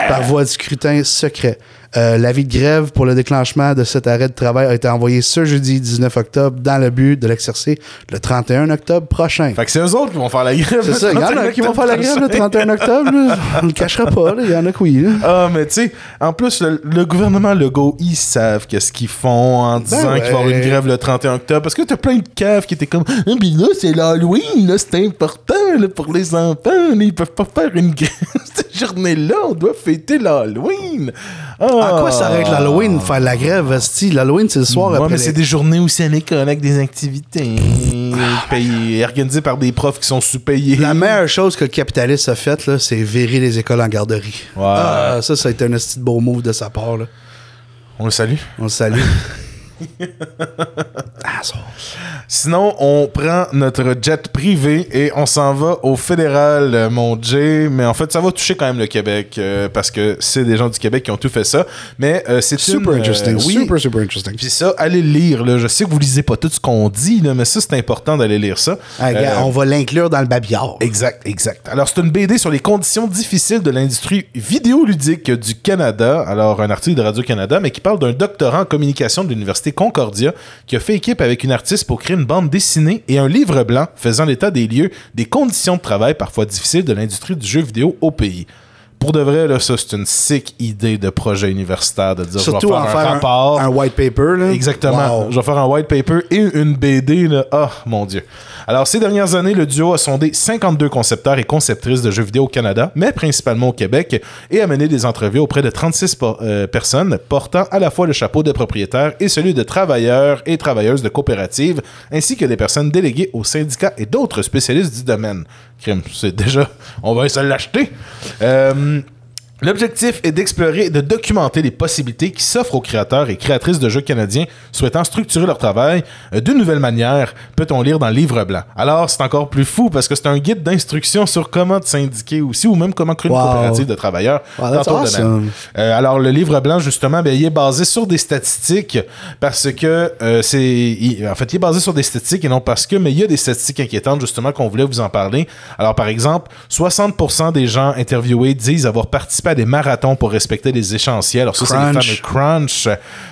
par voie de scrutin secret. Euh, L'avis de grève pour le déclenchement de cet arrêt de travail a été envoyé ce jeudi 19 octobre dans le but de l'exercer le 31 octobre prochain. Fait que c'est eux autres qui vont faire la grève. C'est ça, il y en a qui vont faire la grève le 31 octobre. là. On le cachera pas, il y en a oui. là. Ah, mais tu sais, en plus, le, le gouvernement Legault, ils savent qu'est-ce qu'ils font en disant ouais. qu'il va y avoir une grève le 31 octobre. Parce que t'as plein de caves qui étaient comme, ah, mais là, c'est l'Halloween, là, c'est important là, pour les enfants. là, ils peuvent pas faire une grève journée-là. On doit fêter l'Halloween. Ah. À quoi ça arrête l'Halloween, faire la grève? L'Halloween, c'est le soir Ouais, après. mais les- c'est des journées aussi à l'école avec des activités payées, organisées par des profs qui sont sous-payés. La meilleure chose que le capitaliste a faite, là, c'est virer les écoles en garderie. Ouais. Ah, ça, ça a été un de beau move de sa part. Là. On le salue. On le salue. Sinon, on prend notre jet privé et on s'en va au fédéral, euh, mon Jay. Mais en fait, ça va toucher quand même le Québec euh, parce que c'est des gens du Québec qui ont tout fait ça. Mais euh, c'est Super une, euh, interesting. oui. Super, super interesting. Puis ça, allez le lire. Là. Je sais que vous lisez pas tout ce qu'on dit, là, mais ça, c'est important d'aller lire ça. Ah, Euh, on va l'inclure dans le babillard. Exact, exact. Alors, c'est une BD sur les conditions difficiles de l'industrie vidéoludique du Canada. Alors, un article de Radio-Canada, mais qui parle d'un doctorat en communication de l'Université Concordia qui a fait équipe avec une artiste pour créer une bande dessinée et un livre blanc faisant l'état des lieux des conditions de travail parfois difficiles de l'industrie du jeu vidéo au pays. Pour de vrai, là, ça, c'est une sick idée de projet universitaire de dire Surtout je vais en faire, faire un un, rapport. un white paper. Là. Exactement. Wow. Je vais faire un white paper et une BD. Là. Ah, mon Dieu. Alors, ces dernières années, le duo a sondé 52 concepteurs et conceptrices de jeux vidéo au Canada, mais principalement au Québec, et a mené des entrevues auprès de 36 po- euh, personnes portant à la fois le chapeau de propriétaire et celui de travailleurs et travailleuses de coopératives, ainsi que des personnes déléguées aux syndicats et d'autres spécialistes du domaine. Crime, c'est déjà... On va se l'acheter. Euh, L'objectif est d'explorer et de documenter les possibilités qui s'offrent aux créateurs et créatrices de jeux canadiens souhaitant structurer leur travail euh, d'une nouvelle manière, peut-on lire dans le livre blanc. Alors, c'est encore plus fou parce que c'est un guide d'instruction sur comment te syndiquer aussi ou même comment créer une Wow. coopérative de travailleurs. Wow, Tantôt de awesome. Euh, alors, le livre blanc, justement, ben, il est basé sur des statistiques parce que euh, c'est. il- En fait, il est basé sur des statistiques et non parce que, mais il y a des statistiques inquiétantes, justement, qu'on voulait vous en parler. Alors, par exemple, 60% des gens interviewés disent avoir participé à des marathons pour respecter les échéanciers. Alors, ça, c'est les Crunch. fameux crunch.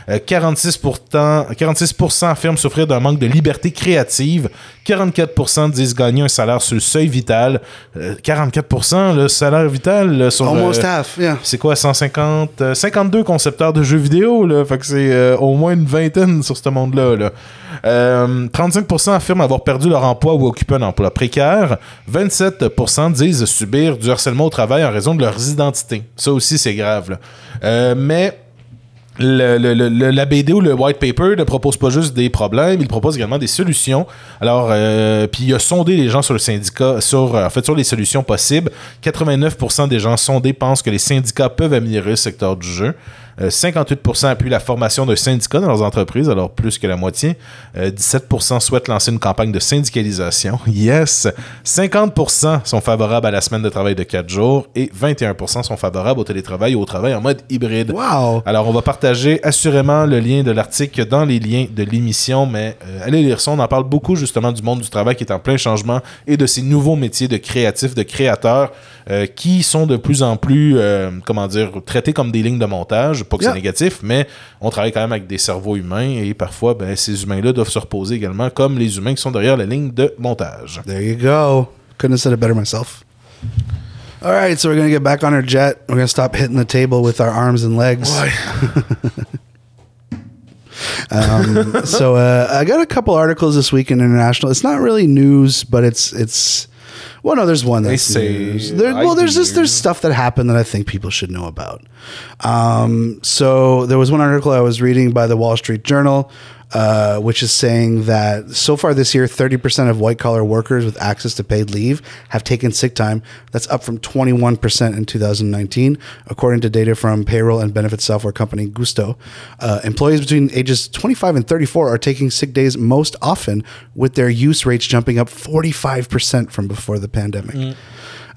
Euh, 46%, 46% affirment souffrir d'un manque de liberté créative. 44% disent gagner un salaire sur le seuil vital. Euh, 44%, le salaire vital là, sur. Almost euh, half, yeah. c'est quoi, 150, euh, 52 concepteurs de jeux vidéo, là. Fait que c'est euh, au moins une vingtaine sur ce monde-là, là. Euh, 35% affirment avoir perdu leur emploi ou occupé un emploi précaire. 27% disent subir du harcèlement au travail en raison de leurs identités. Ça aussi, c'est grave. Euh, mais le- la BD ou le white paper ne propose pas juste des problèmes, il propose également des solutions. Alors, euh, puis il a sondé les gens sur le syndicat, sur, euh, en fait, sur les solutions possibles. 89% des gens sondés pensent que les syndicats peuvent améliorer le secteur du jeu. Euh, 58% appuient la formation d'un syndicat dans leurs entreprises, alors plus que la moitié. Euh, 17% souhaitent lancer une campagne de syndicalisation. Yes! 50% sont favorables à la semaine de travail de 4 jours et 21% sont favorables au télétravail et au travail en mode hybride. Wow. Alors, on va partager assurément le lien de l'article dans les liens de l'émission, mais euh, allez lire ça. On en parle beaucoup justement du monde du travail qui est en plein changement et de ces nouveaux métiers de créatifs, de créateurs euh, qui sont de plus en plus, euh, comment dire, traités comme des lignes de montage. Pas que Yeah. c'est négatif, mais on travaille quand même avec des cerveaux humains et parfois, ben, ces humains-là doivent se reposer également comme les humains qui sont derrière la ligne de montage. There you go. Couldn't have said it better myself. All right, so we're going to get back on our jet. We're going to stop hitting the table with our arms and legs. Um, so uh, I got a couple articles this week in international. It's not really news, but it's it's well, no, there's one that's say news. There, well, there's just there's stuff that happened that I think people should know about. Um, so there was one article I was reading by the Wall Street Journal, uh, which is saying that so far this year, 30% of white collar workers with access to paid leave have taken sick time. That's up from 21% in 2019, according to data from payroll and benefit software company Gusto. Uh, employees between ages 25 and 34 are taking sick days most often, with their use rates jumping up 45% from before the pandemic.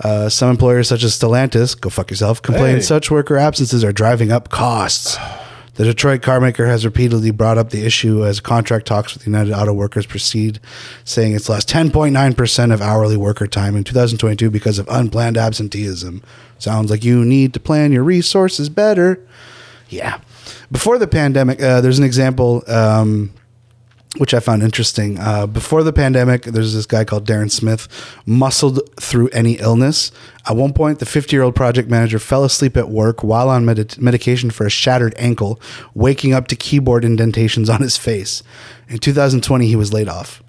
Uh, some employers, such as Stellantis, go fuck yourself, complain Hey. such worker absences are driving up costs. The Detroit carmaker has repeatedly brought up the issue as contract talks with United Auto Workers proceed, saying it's lost 10.9% of hourly worker time in 2022 because of unplanned absenteeism. Sounds like you need to plan your resources better. Yeah. Before the pandemic, uh, there's an example um, which I found interesting. Uh, before the pandemic, there's this guy called Darren Smith, muscled through any illness. At one point, the 50 year old project manager fell asleep at work while on medi- medication for a shattered ankle, waking up to keyboard indentations on his face. In 2020, he was laid off.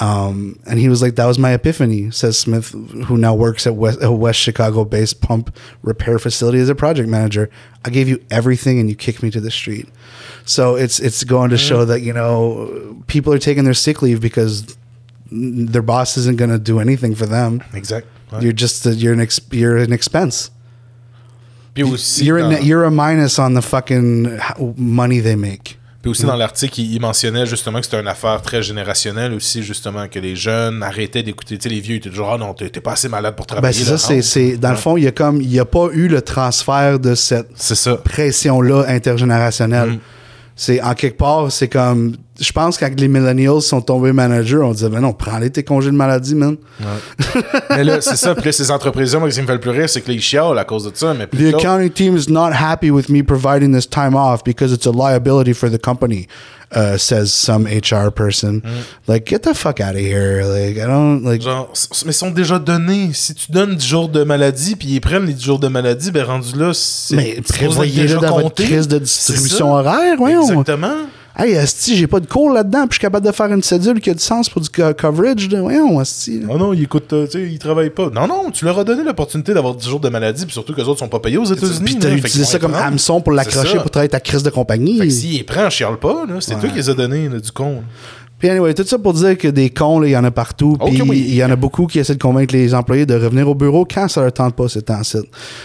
Um, and he was like, "That was my epiphany," says Smith, who now works at West, a West Chicago-based pump repair facility as a project manager. I gave you everything, and you kicked me to the street. So it's it's going to show that you know people are taking their sick leave because their boss isn't going to do anything for them. Exactly. You're just a, you're an ex, you're an expense. You're a, you're a minus on the fucking money they make. Puis aussi dans l'article, il, il mentionnait justement que c'était une affaire très générationnelle aussi, justement, que les jeunes arrêtaient d'écouter. Tu sais, les vieux étaient toujours, ah non, t'es pas assez malade pour Ben, travailler. c'est ça, c'est, dans le fond, il y a comme il y a pas eu le transfert de cette pression-là intergénérationnelle. C'est en quelque part, c'est comme je pense que quand les millennials sont tombés managers, on disait ben non, prends-les tes congés de maladie, man. mais là, c'est ça. Puis là, ces entreprises-là, moi, ce qui me fait le plus rire, c'est que les chialent à cause de ça. Mais The accounting team is not happy with me providing this time off because it's a liability for the company, uh, says some HR person. Like, get the fuck out of here. Like, I don't like. genre, mais ils sont déjà donnés. Si tu donnes 10 jours de maladie, puis ils prennent les 10 jours de maladie, ben rendu là, c'est. Mais prévoyez-le déjà dans votre compté. crise de distribution horaire, voyons. Exactement. Hey, Asti, j'ai pas de cours là-dedans, puis je suis capable de faire une cédule qui a du sens pour du co- coverage. là. Voyons, Asti. Oh non, ils écoutent, euh, tu sais, ils travaillent pas. Non, non, tu leur as donné l'opportunité d'avoir 10 jours de maladie, puis surtout que les autres sont pas payés aux États-Unis. Puis t'as utilisé ça comme hameçon pour l'accrocher pour travailler ta crise de compagnie. Fait que s'il les prend, chiale pas, là. C'est toi qui les as donnés, là, du con. Puis anyway, tout ça pour dire que des cons, il y en a partout. Ok, Puis oui. il y en a beaucoup qui essaient de convaincre les employés de revenir au bureau quand ça leur tente pas ces temps-ci.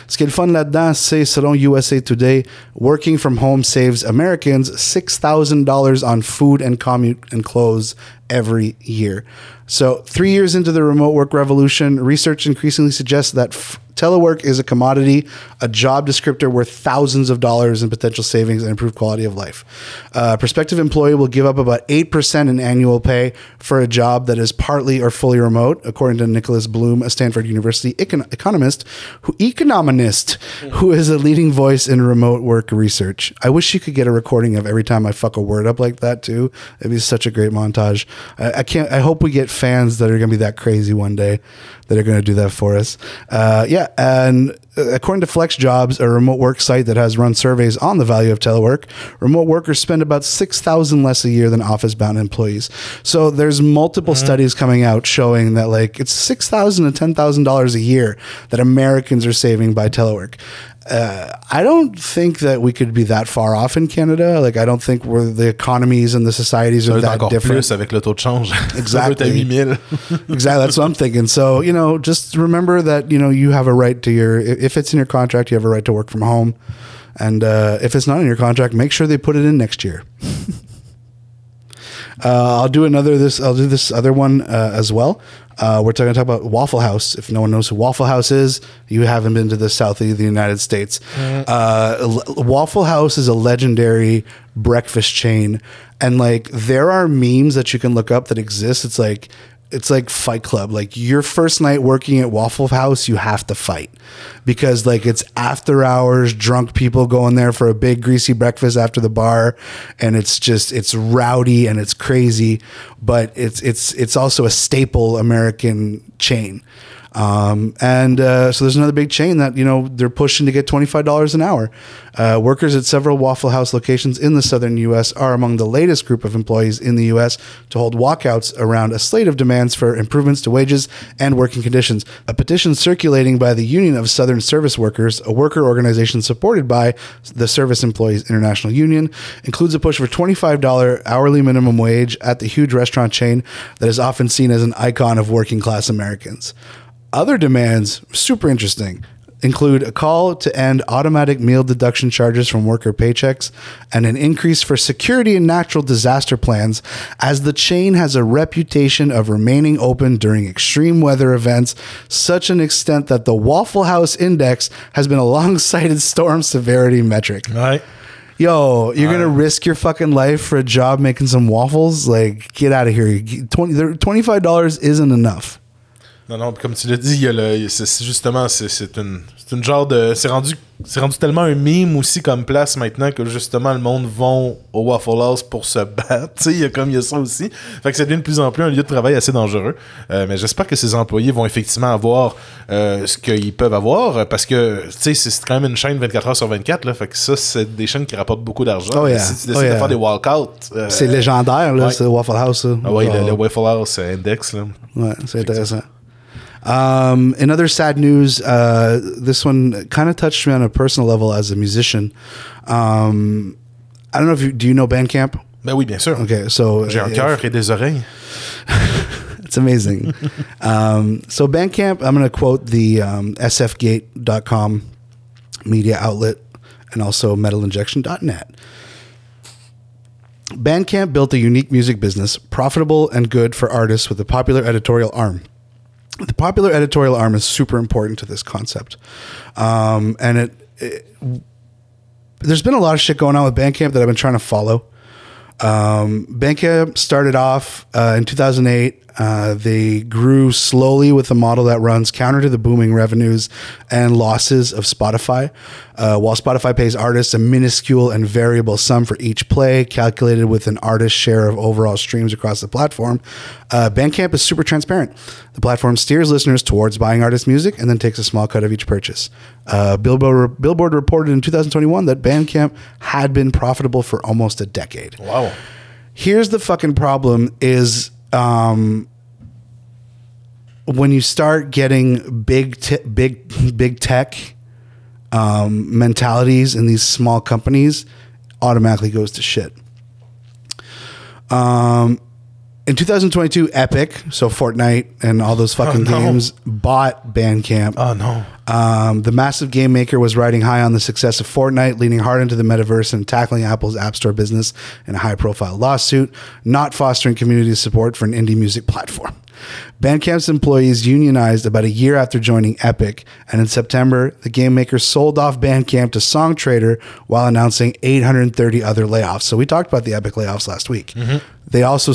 Ce qui est le fun là-dedans, c'est selon USA Today, working from home saves Americans $6,000 on food and commute and clothes every year. So, three years into the remote work revolution, research increasingly suggests that telework is a commodity, a job descriptor worth thousands of dollars in potential savings and improved quality of life. Uh, prospective employee will give up about 8% in annual pay for a job that is partly or fully remote, according to Nicholas Bloom, a Stanford University econ- economist, who economist, who is a leading voice in remote work research. I wish you could get a recording of every time I fuck a word up like that too. It'd be such a great montage. I, I can't. I hope we get fans that are going to be that crazy one day that are going to do that for us. Uh, yeah, and uh, according to Flex Jobs, a remote work site that has run surveys on the value of telework, remote workers spend about six thousand less a year than office-bound employees. So there's multiple studies coming out showing that like it's six thousand to ten thousand dollars a year that Americans are saving by telework. Uh, I don't think that we could be that far off in Canada. Like, I don't think we're the economies and the societies are that different. plus avec le taux de change. Exactly. Ça va être à 8000. exactly. That's what I'm thinking. So, you know, just remember that, you know, you have a right to your, if it's in your contract, you have a right to work from home. And uh, if it's not in your contract, make sure they put it in next year. uh, I'll do another this. I'll do this other one uh, as well. Uh, we're going to talk about Waffle House. If no one knows who Waffle House is, you haven't been to the south of the United States. Uh, L- Waffle House is a legendary breakfast chain, and like there are memes that you can look up that exist. It's like it's like Fight Club. Like your first night working at Waffle House, you have to fight because like it's after hours, drunk people going there for a big greasy breakfast after the bar, and it's just it's rowdy and it's crazy, but it's it's it's also a staple American chain. Um, and uh, so there's another big chain that you know they're pushing to get twenty five dollars an hour. Uh, workers at several Waffle House locations in the southern U.S. are among the latest group of employees in the U.S. to hold walkouts around a slate of demands for improvements to wages and working conditions. A petition circulating by the Union of Southern Service Workers, a worker organization supported by the Service Employees International Union, includes a push for twenty five dollar hourly minimum wage at the huge restaurant chain that is often seen as an icon of working class Americans. Other demands, super interesting, include a call to end automatic meal deduction charges from worker paychecks and an increase for security and natural disaster plans, as the chain has a reputation of remaining open during extreme weather events, such an extent that the Waffle House Index has been a long cited storm severity metric. Ouais. Yo, you're gonna risk your fucking life for a job making some waffles? Like, get out of here. Twenty, $25 isn't enough. Non, non, comme tu l'as dit, il y a le, c'est, c'est justement, c'est, une, une genre de, c'est rendu, c'est rendu tellement un meme aussi comme place maintenant que justement le monde vont au Waffle House pour se battre. Tu sais, il y a comme il y a ça aussi. Fait que ça devient de plus en plus un lieu de travail assez dangereux. Euh, mais j'espère que ces employés vont effectivement avoir euh, ce qu'ils peuvent avoir euh, parce que tu sais, c'est, quand même une chaîne 24 heures sur 24 là. Fait que ça, c'est des chaînes qui rapportent beaucoup d'argent. Oh, yeah. Si tu décides Oh, yeah. de faire des walkouts, euh, C'est légendaire, là, ouais. ce Waffle House. Ah Genre, le, le Waffle House Index là. Ouais, c'est intéressant. Um, in other sad news, uh, this one kind of touched me on a personal level as a musician. Um, I don't know if you do you know Bandcamp? Ben oui, bien sûr. Okay, so J'ai un cœur et des oreilles. It's amazing. um, so Bandcamp, I'm going to quote the um, sfgate.com media outlet and also metalinjection.net. Bandcamp built a unique music business, profitable and good for artists with a popular editorial arm. The popular editorial arm is super important to this concept. Um, and it, it there's been a lot of shit going on with Bandcamp that I've been trying to follow. Um, Bandcamp started off uh, in 2008. Uh, they grew slowly with a model that runs counter to the booming revenues and losses of Spotify. Uh, while Spotify pays artists a minuscule and variable sum for each play, calculated with an artist's share of overall streams across the platform, uh, Bandcamp is super transparent. The platform steers listeners towards buying artist music and then takes a small cut of each purchase. Uh, Billboard, Billboard reported in 2021 that Bandcamp had been profitable for almost a decade Wow. here's the fucking problem is um when you start getting big te- big big tech um, mentalities in these small companies automatically goes to shit um in 2022 epic so fortnite and all those fucking Oh, no. games bought bandcamp Oh no. um, the massive game maker was riding high on the success of Fortnite, leaning hard into the metaverse and tackling Apple's App Store business in a high profile lawsuit, not fostering community support for an indie music platform. Bandcamp's employees unionized about a year after joining Epic, and in September, the game maker sold off Bandcamp to SongTrader while announcing 830 other layoffs. So we talked about the Epic layoffs last week. They also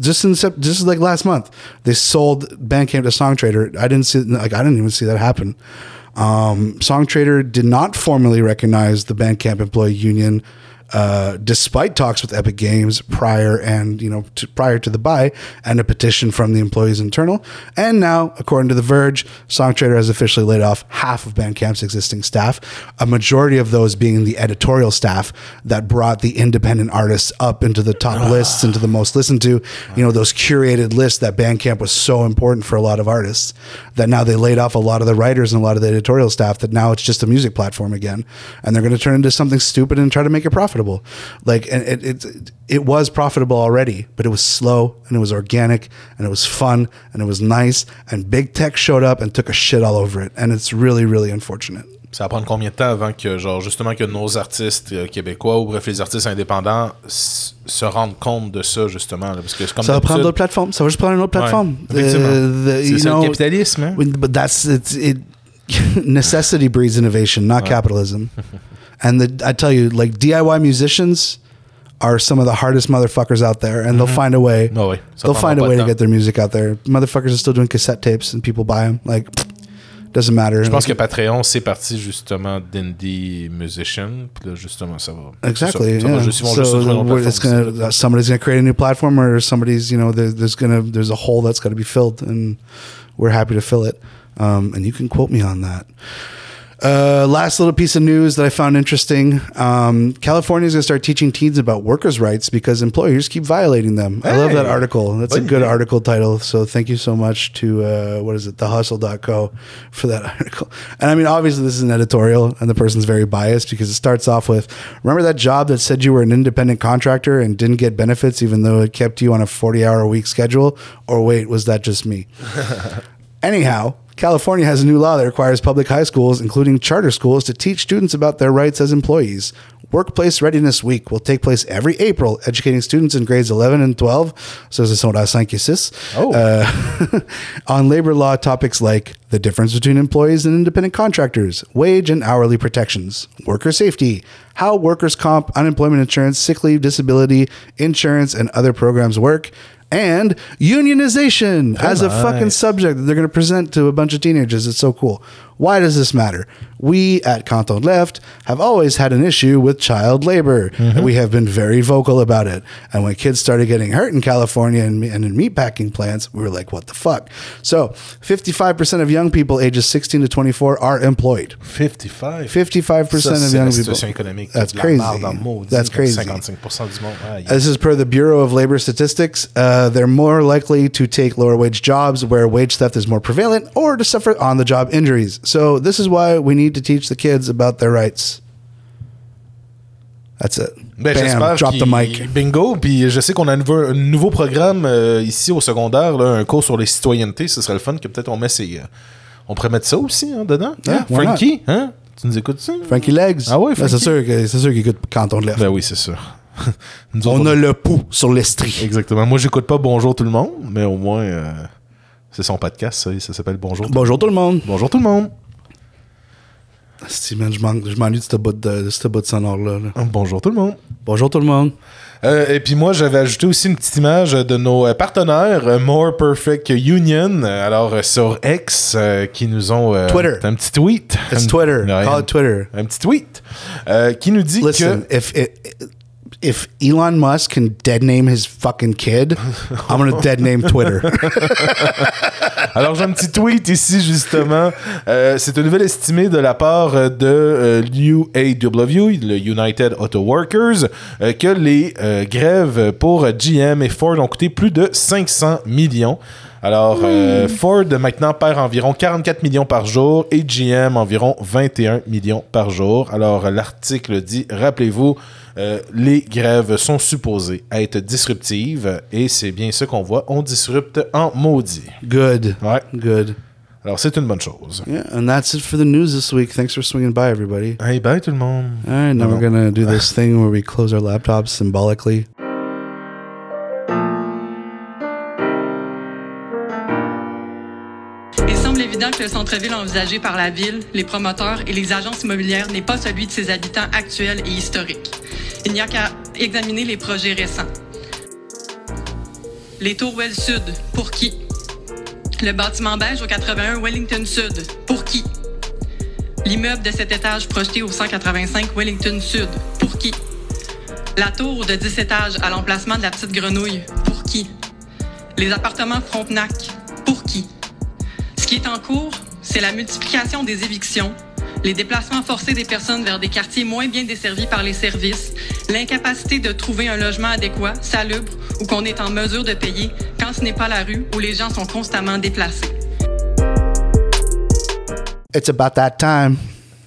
just in just like last month, they sold Bandcamp to SongTrader. I didn't see like I didn't even see that happen. Um, SongTrader did not formally recognize the Bandcamp employee union, uh, despite talks with Epic Games prior and you know to, prior to the buy and a petition from the employees internal. And now, according to The Verge, SongTrader has officially laid off half of Bandcamp's existing staff, a majority of those being the editorial staff that brought the independent artists up into the top lists, into the most listened to. You know those curated lists that Bandcamp was so important for a lot of artists. That now they laid off a lot of the writers and a lot of the editorial staff. That now it's just a music platform again, and they're going to turn into something stupid and try to make it profitable. Like and it it it was profitable already, but it was slow and it was organic and it was fun and it was nice. And big tech showed up and took a shit all over it, and it's really really unfortunate. Ça va prendre combien de temps avant que, genre, justement, que nos artistes euh, québécois ou bref, les artistes indépendants se rendent compte de ça, justement? là? parce que comme Ça va prendre d'autres plateformes. Ça va juste prendre une autre plateforme. effectivement. Uh, c'est ça know, le capitalisme, hein? But that's it's it necessity breeds innovation not capitalism and the i tell you like diy musicians are some of the hardest motherfuckers out there and they'll find a way ouais, ça they'll find a way to get their music out there motherfuckers are still doing cassette tapes and people buy them like doesn't matter Je pense que Patreon, c'est parti justement d'indie musician. Puis là, justement, ça va. Exactly. Ça, ça yeah. juste- ils So juste se trouver une we're- it's gonna uh, somebody's gonna create a new platform, or somebody's you know there, there's gonna there's a hole that's got to be filled, and we're happy to fill it. Um, and you can quote me on that. Uh, last little piece of news that I found interesting: um, California is going to start teaching teens about workers' rights because employers keep violating them. I love that article. That's a good article title. So thank you so much to uh, what is it, thehustle.co for that article. And I mean, obviously, this is an editorial, and the person's very biased because it starts off with Remember that job that said you were an independent contractor and didn't get benefits even though it kept you on a 40 hour a week schedule? Or wait, was that just me? Anyhow, California has a new law that requires public high schools, including charter schools, to teach students about their rights as employees. Workplace Readiness Week will take place every April, educating students in grades 11 and 12, so la 5 et 6, Oh. uh, on labor law topics like the difference between employees and independent contractors, wage and hourly protections, worker safety, how workers' comp, unemployment insurance, sick leave, disability, insurance, and other programs work, and unionization as a fucking subject that they're going to present to a bunch of teenagers. It's so cool. Why does this matter? We at Canton Left have always had an issue with child labor, and we have been very vocal about it. And when kids started getting hurt in California and, and in meatpacking plants, we were like, what the fuck? So, 55% of young people ages 16 to 24 are employed. 55. 55% Ça, of young people. That's crazy. marde dans le maudit, That's crazy. 55% du monde. Aïe. This is per the Bureau of Labor Statistics. Uh, they're more likely to take lower wage jobs where wage theft is more prevalent or to suffer on the job injuries. So, this is why we need to teach the kids about their rights. That's it. Ben, Bam, j'espère drop the qu'il- mic. Bingo. Puis je sais qu'on a un nouveau, un nouveau programme euh, ici au secondaire, là, un cours sur les citoyennetés. Ce serait le fun que peut-être on met ces. euh, on pourrait mettre ça aussi hein, dedans. Yeah, Hein? Frankie, hein? Tu nous écoutes ça? Frankie Legs. Ah ouais, Ben, c'est sûr que c'est sûr qu'il écoute quand on le lève. Ben oui, c'est sûr. On a le pouls sur l'estrie. Exactement. Moi, j'écoute pas Bonjour tout le monde, mais au moins, euh, c'est son podcast, ça, ça s'appelle Bonjour. Bonjour tout le monde. Bonjour tout le monde. Si, man, je m'en- je m'ennuie de ce bout de, sonore-là. là. Bonjour tout le monde. Bonjour tout le monde. Euh, et puis moi, j'avais ajouté aussi une petite image de nos euh, partenaires euh, More Perfect Union, alors sur X, euh, qui nous ont... euh, Twitter. Un petit tweet. It's Un- Twitter. Call un- it Twitter. Un petit tweet qui nous dit Listen, que... if it, if Elon Musk can dead name his fucking kid, I'm gonna dead name Twitter. Alors j'ai un petit tweet ici justement. Euh, c'est une nouvelle estimée de la part euh, de euh, l'UAW, le United Auto Workers, euh, que les euh, grèves pour GM et Ford ont coûté plus de 500 millions. Alors, euh, Ford maintenant perd environ 44 millions par jour et GM environ 21 millions par jour. Alors, l'article dit, rappelez-vous, euh, les grèves sont supposées être disruptives et c'est bien ce qu'on voit. On disrupte en maudit. Good. Ouais. Good. Alors, c'est une bonne chose. Yeah, and that's it for the news this week. Thanks for swinging by, everybody. Hey, bye tout le monde. All right, now No. we're gonna do this thing where we close our laptops symbolically. Le centre-ville envisagé par la ville, les promoteurs et les agences immobilières n'est pas celui de ses habitants actuels et historiques. Il n'y a qu'à examiner les projets récents. Les tours Well Sud, pour qui? Le bâtiment beige au 81 Wellington Sud, pour qui? L'immeuble de cet étage projeté au 185 Wellington Sud, pour qui? La tour de 10 étages à l'emplacement de la Petite Grenouille, pour qui? Les appartements Frontenac, pour qui? Ce qui est en cours, c'est la multiplication des évictions, les déplacements forcés des personnes vers des quartiers moins bien desservis par les services, l'incapacité de trouver un logement adéquat, salubre ou qu'on est en mesure de payer quand ce n'est pas la rue où les gens sont constamment déplacés. It's about that time.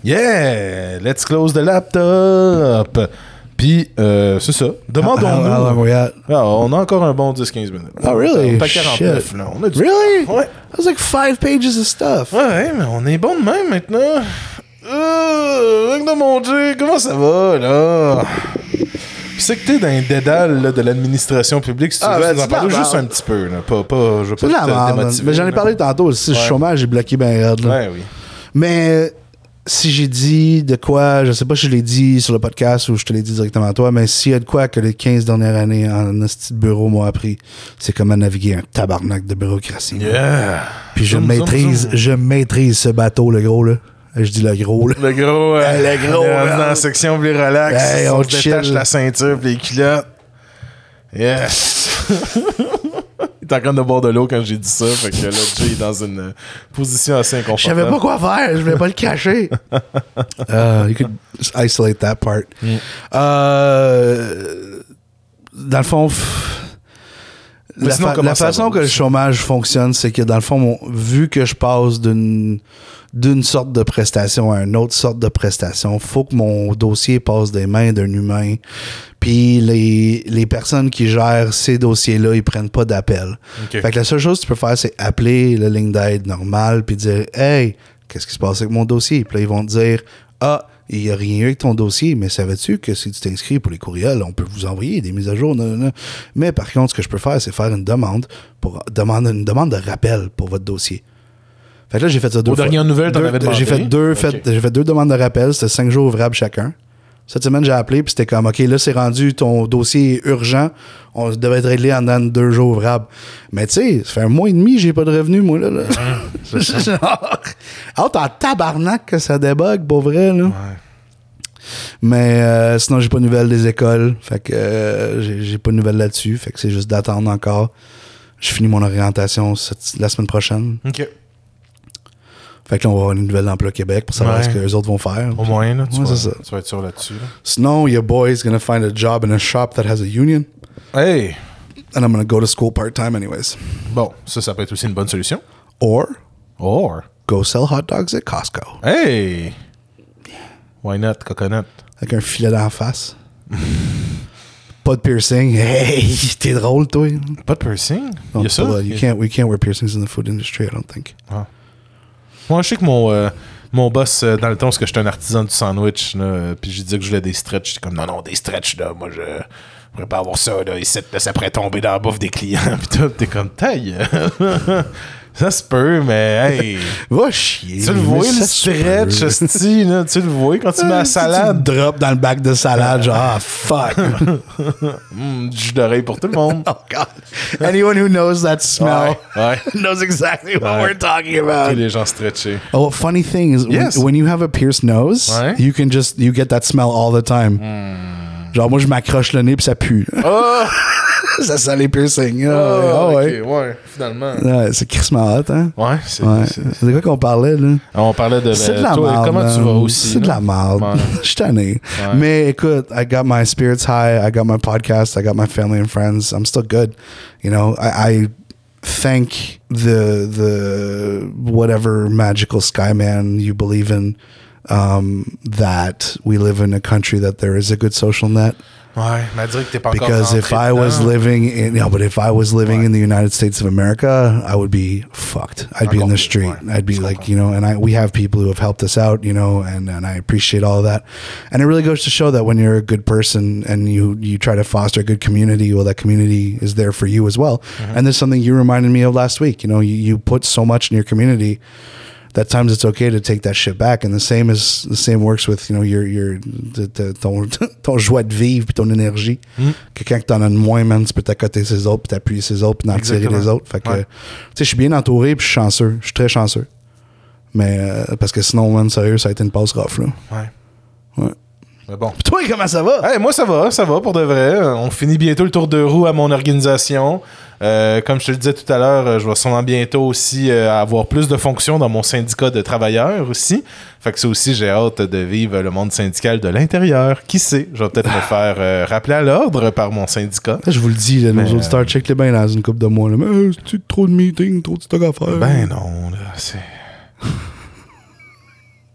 Yeah! Let's close the laptop. Puis, euh, c'est ça. Demandons-nous. we at? Ah, on a encore un bon 10-15 minutes. Oh, really? On est à 49, Shit. là. On a du... Really? Ouais. That was like five pages of stuff. Ouais, mais on est bon de même maintenant. Euh, de mon Dieu, comment ça va, là? C'est que t'es dans un dédale là, de l'administration publique, si tu Ah, veux, ben, nous en parler juste un petit peu, là. Pas, pas, je veux pas te merde. démotiver, Mais j'en ai parlé tantôt aussi. Le Ouais. chômage, j'ai bloqué ben raide, là. Ouais, oui. Mais si j'ai dit de quoi, je sais pas si je l'ai dit sur le podcast ou je te l'ai dit directement à toi, mais s'il y a de quoi que les 15 dernières années en petit bureau m'ont appris, c'est comment naviguer un tabarnak de bureaucratie. Yeah! Puis je Zoom, maîtrise, zoom. je maîtrise ce bateau, le gros, là. Je dis le gros, là. Le gros, euh, Le gros, dans la section plus relax. Hey, on on détache la ceinture puis les culottes. Yes! Il est en train de boire de l'eau quand j'ai dit ça, fait que là, Jay est dans une euh, position assez Je inconfortable. savais pas quoi faire, je voulais pas le cacher. uh, you could isolate that part. Euh, dans le fond, la, sinon, fa- comment la ça façon que le chômage fonctionne, c'est que dans le fond, mon- vu que je passe d'une d'une sorte de prestation à une autre sorte de prestation, faut que mon dossier passe des mains d'un humain. Puis les, les personnes qui gèrent ces dossiers-là, ils prennent pas d'appel. Fait que la seule chose que tu peux faire, c'est appeler la ligne d'aide normale puis dire Hey, qu'est-ce qui se passe avec mon dossier? Puis là, ils vont te dire Ah, il n'y a rien eu avec ton dossier, mais savais-tu que si tu t'inscris pour les courriels, on peut vous envoyer des mises à jour? non, non, non. Mais par contre, ce que je peux faire, c'est faire une demande pour demander une demande de rappel pour votre dossier. Fait que là, j'ai fait ça deux Aux fois. dernières nouvelles, t'en Deux- avais demandé? J'ai fait, deux, Ok. fait- j'ai fait deux demandes de rappel, c'était cinq jours ouvrables chacun. Cette semaine, j'ai appelé, puis c'était comme, OK, là, c'est rendu, ton dossier est urgent. On devait être réglé en dedans de deux jours ouvrables. Mais tu sais, ça fait un mois et demi, j'ai pas de revenus, moi, là. là. Genre, ah, t'as tabarnak que ça débug, pour vrai, là. Mais euh, sinon, j'ai pas de nouvelles des écoles. Fait que euh, j'ai j'ai pas de nouvelles là-dessus. Fait que c'est juste d'attendre encore. Je finis mon orientation cette- la semaine prochaine. OK. Fait que là, on va avoir une nouvelle d'emploi Québec pour savoir Ouais. ce que les autres vont faire. Au moins, là, tu, Ouais, vas, c'est ça. tu vas être sûr là-dessus. là. Sinon, your boy's gonna find a job in a shop that has a union. Hey! And I'm gonna go to school part-time anyways. Bon, ça, ça peut être aussi une bonne solution. Or Or, go sell hot dogs at Costco. hey! Why not, coconut? Avec un filet d'en face. pas de piercing. Hey, t'es drôle, toi. Pas de piercing? Il Non, y a ça? pas là. Il You can't, we can't wear piercings in the food industry, I don't think. Moi, je sais que mon, euh, mon boss, euh, dans le temps, parce que j'étais un artisan du sandwich, là, euh, puis j'ai dit que je voulais des stretch. J'étais comme, non, non, des stretch, là, moi, je pourrais pas avoir ça, là, ici, là, ça pourrait tomber dans la bouffe des clients. puis tout, t'es comme, taille. ça se peut, mais hey. Va chier. tu le vois, le stretch, esti, là, tu le vois quand tu mets la Ah, salade. Tu drop dans le bac de salade, genre, ah, fuck. Mm, du jus d'oreille pour tout le monde. oh, God. Anyone who knows that smell Ouais, ouais. knows exactly what Ouais. we're talking about. les gens stretchés. Oh, funny thing is, when- Yes. when, you have a pierced nose, you can just, you get that smell all the time. Genre, moi, je m'accroche le nez puis ça pue. Oh! ça sent les piercings. Ah, ouais, ah, ok, ouais. finalement. Ouais, c'est crissement hot, hein? Ouais, c'est. Ouais. c'est- quoi qu'on parlait, là? On parlait de. C'est de la toi, merde. Comment tu vas aussi? C'est de la merde. Je suis tanné. Mais écoute, I got my spirits high. I got my podcast. I got my family and friends. I'm still good. You know, I, I thank the the whatever magical sky man you believe in um, that we live in a country that there is a good social net. Ouais, mais dire que t'es pas encore. Because if I was living in, no, but if I was living in the United States of America, I would be fucked. I'd be in the street. ouais. I'd be like, you know, and I we have people who have helped us out, you know, and and I appreciate all of that. And it really goes to show that when you're a good person and you you try to foster a good community, well, that community is there for you as well. Mm-hmm. And there's something you reminded me of last week. You know, you, you put so much in your community that times it's okay to take that shit back. And the same is the same works with you know your your de- de- ton ton joie de vivre puis ton énergie. Hmm. Que quand t'en as de moins, man, tu peux t'accoter ses autres, puis t'appuyer ses autres, puis tirer les autres. Fait que, Ouais. tu sais, je suis bien entouré, puis je suis chanceux. Je suis très chanceux. Mais euh, parce que sinon, man, sérieux, ça a été une passe rough là. Ouais. Ouais. Mais bon. Puis toi, comment ça va? Hey, moi, ça va, ça va pour de vrai. On finit bientôt le tour de roue à mon organisation. Euh, comme je te le disais tout à l'heure, euh, je vais sûrement bientôt aussi euh, avoir plus de fonctions dans mon syndicat de travailleurs aussi. Fait que ça aussi, j'ai hâte de vivre le monde syndical de l'intérieur. Qui sait? Je vais peut-être me faire euh, rappeler à l'ordre par mon syndicat. Je vous le dis, là, nos Mais, auditeurs, euh, check les bien dans une couple de mois. Là. Mais euh, c'est trop de meetings, trop de stock à faire? Ben non, là, c'est...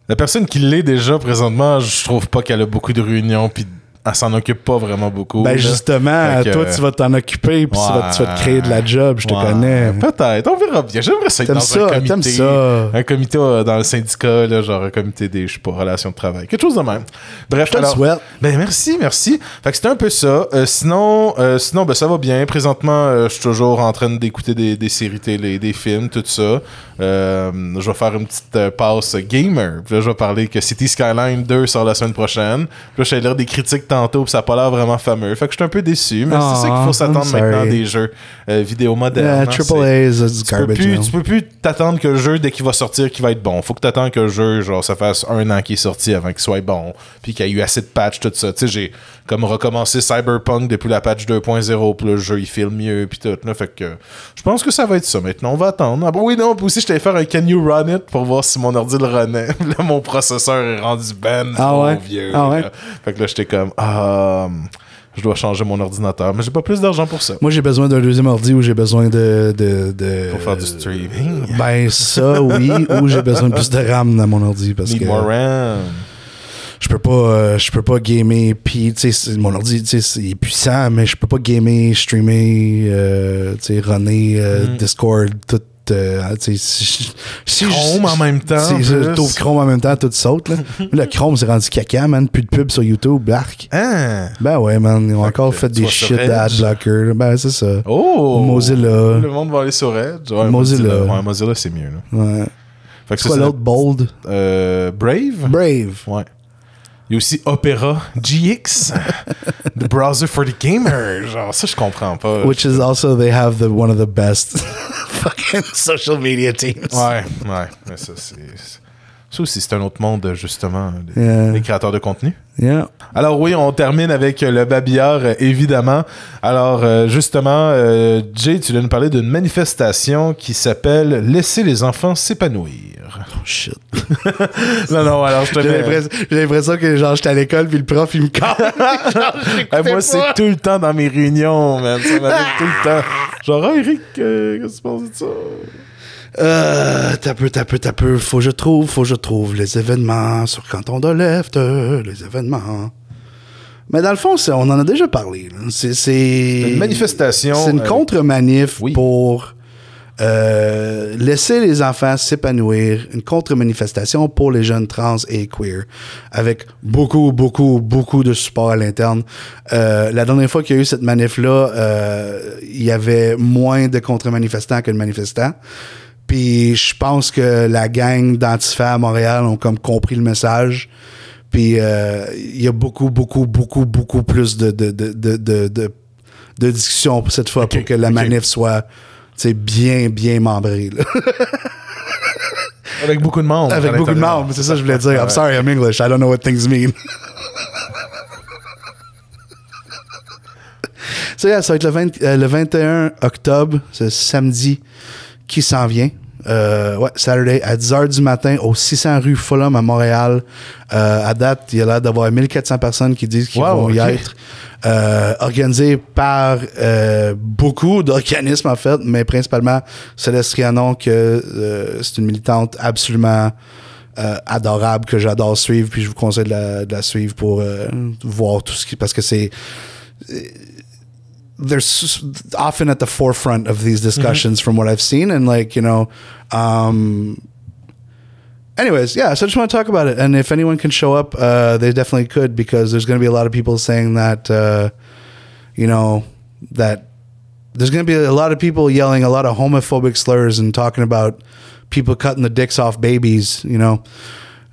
La personne qui l'est déjà présentement, je trouve pas qu'elle a beaucoup de réunions, puis elle s'en occupe pas vraiment beaucoup. Ben là. justement, que- toi, tu vas t'en occuper, puis tu, vas, tu vas te créer de la job, je te Ouais, connais. Peut-être, on verra bien. J'aimerais ça être dans ça, un comité. ça. Un comité euh, dans le syndicat, là, genre un comité des, je sais pas, relations de travail. Quelque chose de même. Bref, Je te le alors- souhaite. Ben merci, merci. Fait que c'était un peu ça. Euh, sinon, euh, sinon ben, ça va bien. Présentement, je suis toujours en train d'écouter des, des séries télé, des films, tout ça. Je vais faire une petite passe gamer. Puis là, je vais parler que City Skyline 2 sort la semaine prochaine. Puis là, je allé lire des critiques tantôt, puis ça a pas l'air vraiment fameux. Fait que je suis un peu déçu. Mais c'est ça qu'il faut s'attendre I'm maintenant des jeux euh, vidéo modernes. Yeah, hein. Triple C'est- it's tu peux, garbage. plus, now. tu peux plus t'attendre que le jeu, dès qu'il va sortir, qu'il va être bon. Faut que t'attendes que le jeu, genre, ça fasse un an qu'il est sorti avant qu'il soit bon, puis qu'il y a eu assez de patch, tout ça. Tu sais, j'ai comme recommencé Cyberpunk depuis la patch 2.0, puis le jeu, il file mieux, puis tout. Là, fait que je pense que ça va être ça. Maintenant, on va attendre. Ah, bah oui, non, puis aussi, je t'allais faire un Can You Run It pour voir si mon ordi le renaît. là, mon processeur est rendu ben Ah ouais? vieux. Ah ouais? Fait que là, j'étais comme, ah, je dois changer mon ordinateur, mais j'ai pas plus d'argent pour ça. Moi, j'ai besoin d'un deuxième ordi où j'ai besoin de, de, de- Pour faire du streaming. Ben, ça, oui, ou j'ai besoin de plus de RAM dans mon ordi parce Need que more RAM. Je peux pas, euh, je peux pas gamer. Puis, tu sais, mon ordi, tu sais, est puissant, mais je peux pas gamer, streamer, euh, tu sais, runner euh, Mm. Discord, tout. si, si Chrome en même temps, Si je Chrome en même temps, tout saute. Là. le Chrome, c'est rendu caca, man. Plus de pub sur YouTube, Blark. Hein? Ben ouais, man. Ils ont Fait encore fait des shit d'adblocker. Ben, c'est ça. Oh! Mozilla. Le monde va aller sur Edge. Ouais, Mozilla. Ouais, Mozilla, c'est mieux. Là. Ouais. Fait que C'est ça, quoi l'autre? Bold? Euh, Brave? Brave. Ouais. Il y a aussi Opera GX, the browser for the gamer. Genre, ça, je comprends pas. Which is also they have the one of the best fucking social media teams. Ouais, ouais. Mais ça, c'est. Ça aussi, c'est un autre monde, justement, Yeah. des créateurs de contenu. Yeah. Alors oui, on termine avec euh, le babillard, euh, évidemment. Alors euh, justement, Jay, tu viens nous parler d'une manifestation qui s'appelle Laisser les enfants s'épanouir. Oh shit. Non, non, alors je te J'ai l'impression- que genre j'étais à l'école puis le prof il me calme. Ah, moi, c'est tout le temps dans mes réunions, man. Ça m'arrive tout le temps. Genre, ah, Eric, qu'est-ce que tu penses de ça? Euh, t'as peu, t'as peu, t'as peu. Faut que je trouve, faut que je trouve les événements sur Canton de Left, les événements. Mais dans le fond, on en a déjà parlé. C'est, Une manifestation, C'est une euh, contre-manif oui. pour euh, laisser les enfants s'épanouir. Une contre-manifestation pour les jeunes trans et queer. Avec beaucoup, beaucoup, beaucoup de support à l'interne. Euh, la dernière fois qu'il y a eu cette manif-là, il y avait moins de contre-manifestants que de manifestants. Puis je pense que la gang d'Antifa à Montréal ont comme compris le message. Puis euh, il y a beaucoup, beaucoup, beaucoup, beaucoup plus de, de, de, de, de, discussions cette fois pour que la manif soit bien, bien membrée. là. Avec beaucoup de membres. Avec beaucoup de membres, c'est ça que je voulais dire. I'm Ouais. sorry, I'm English. I don't know what things mean. so yeah, ça va être le, 20 euh, le 21 octobre, c'est samedi qui s'en vient. Euh, ouais, Saturday à 10h du matin au 600 rue Fulham à Montréal. Euh, à date, il y a l'air d'avoir 1400 personnes qui disent qu'ils Wow, vont y être. Euh, organisé par euh, beaucoup d'organismes en fait, mais principalement Céleste Rianon, que euh, c'est une militante absolument euh, adorable que j'adore suivre, puis je vous conseille de la, de la suivre pour euh, voir tout ce qui parce que c'est they're often at the forefront of these discussions from what I've seen and like you know um anyways yeah so I just want to talk about it. And if anyone can show up uh they definitely could because there's going to be a lot of people saying that uh you know that there's going to be a lot of people yelling a lot of homophobic slurs and talking about people cutting the dicks off babies you know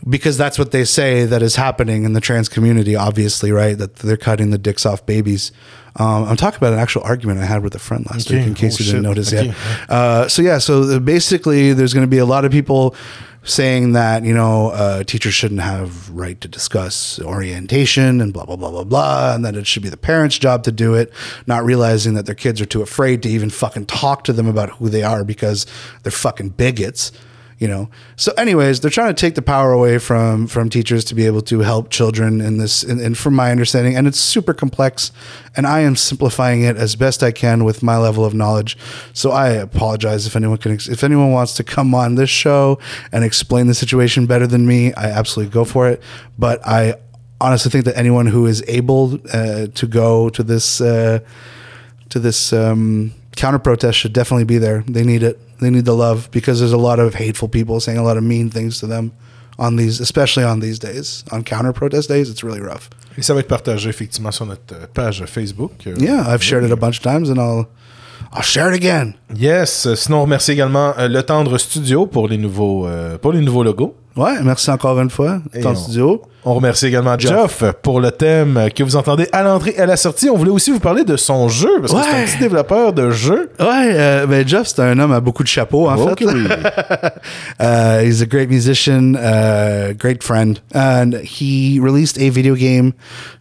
because that's what they say that is happening in the trans community obviously right that they're cutting the dicks off babies um, i'm talking about an actual argument i had with a friend last Okay. week in case Oh, you didn't shit. notice Okay. yet uh, so yeah so uh, basically there's going to be a lot of people saying that you know uh, teachers shouldn't have right to discuss orientation and blah blah blah blah blah and that it should be the parents job to do it not realizing that their kids are too afraid to even fucking talk to them about who they are because they're fucking bigots you know so anyways they're trying to take the power away from from teachers to be able to help children in this and, and from my understanding and it's super complex and i am simplifying it as best i can with my level of knowledge so i apologize if anyone can if anyone wants to come on this show and explain the situation better than me i absolutely go for it but i honestly think that anyone who is able uh, to go to this uh, to this um, counter protest should definitely be there. They need it. They need the love because there's a lot of hateful people saying a lot of mean things to them on these, especially on these days, on counter protest days. It's really rough. Et ça va être partagé effectivement sur notre euh, page Facebook. Euh, Yeah, I've shared it a bunch of times, and I'll I'll share it again. Yes. euh, Sinon, on remercie également euh, Le Tendre Studio pour les nouveaux, euh, pour les nouveaux logos. Ouais, merci encore une fois. Ton on- studio. On remercie également Jeff. Jeff pour le thème que vous entendez à l'entrée et à la sortie. On voulait aussi vous parler de son jeu, parce que c'est un Ouais. petit développeur de jeux. Ouais, euh, ben Jeff, c'est un homme à beaucoup de chapeaux, en fait. Uh, he's a great musician, uh, great friend, and he released a video game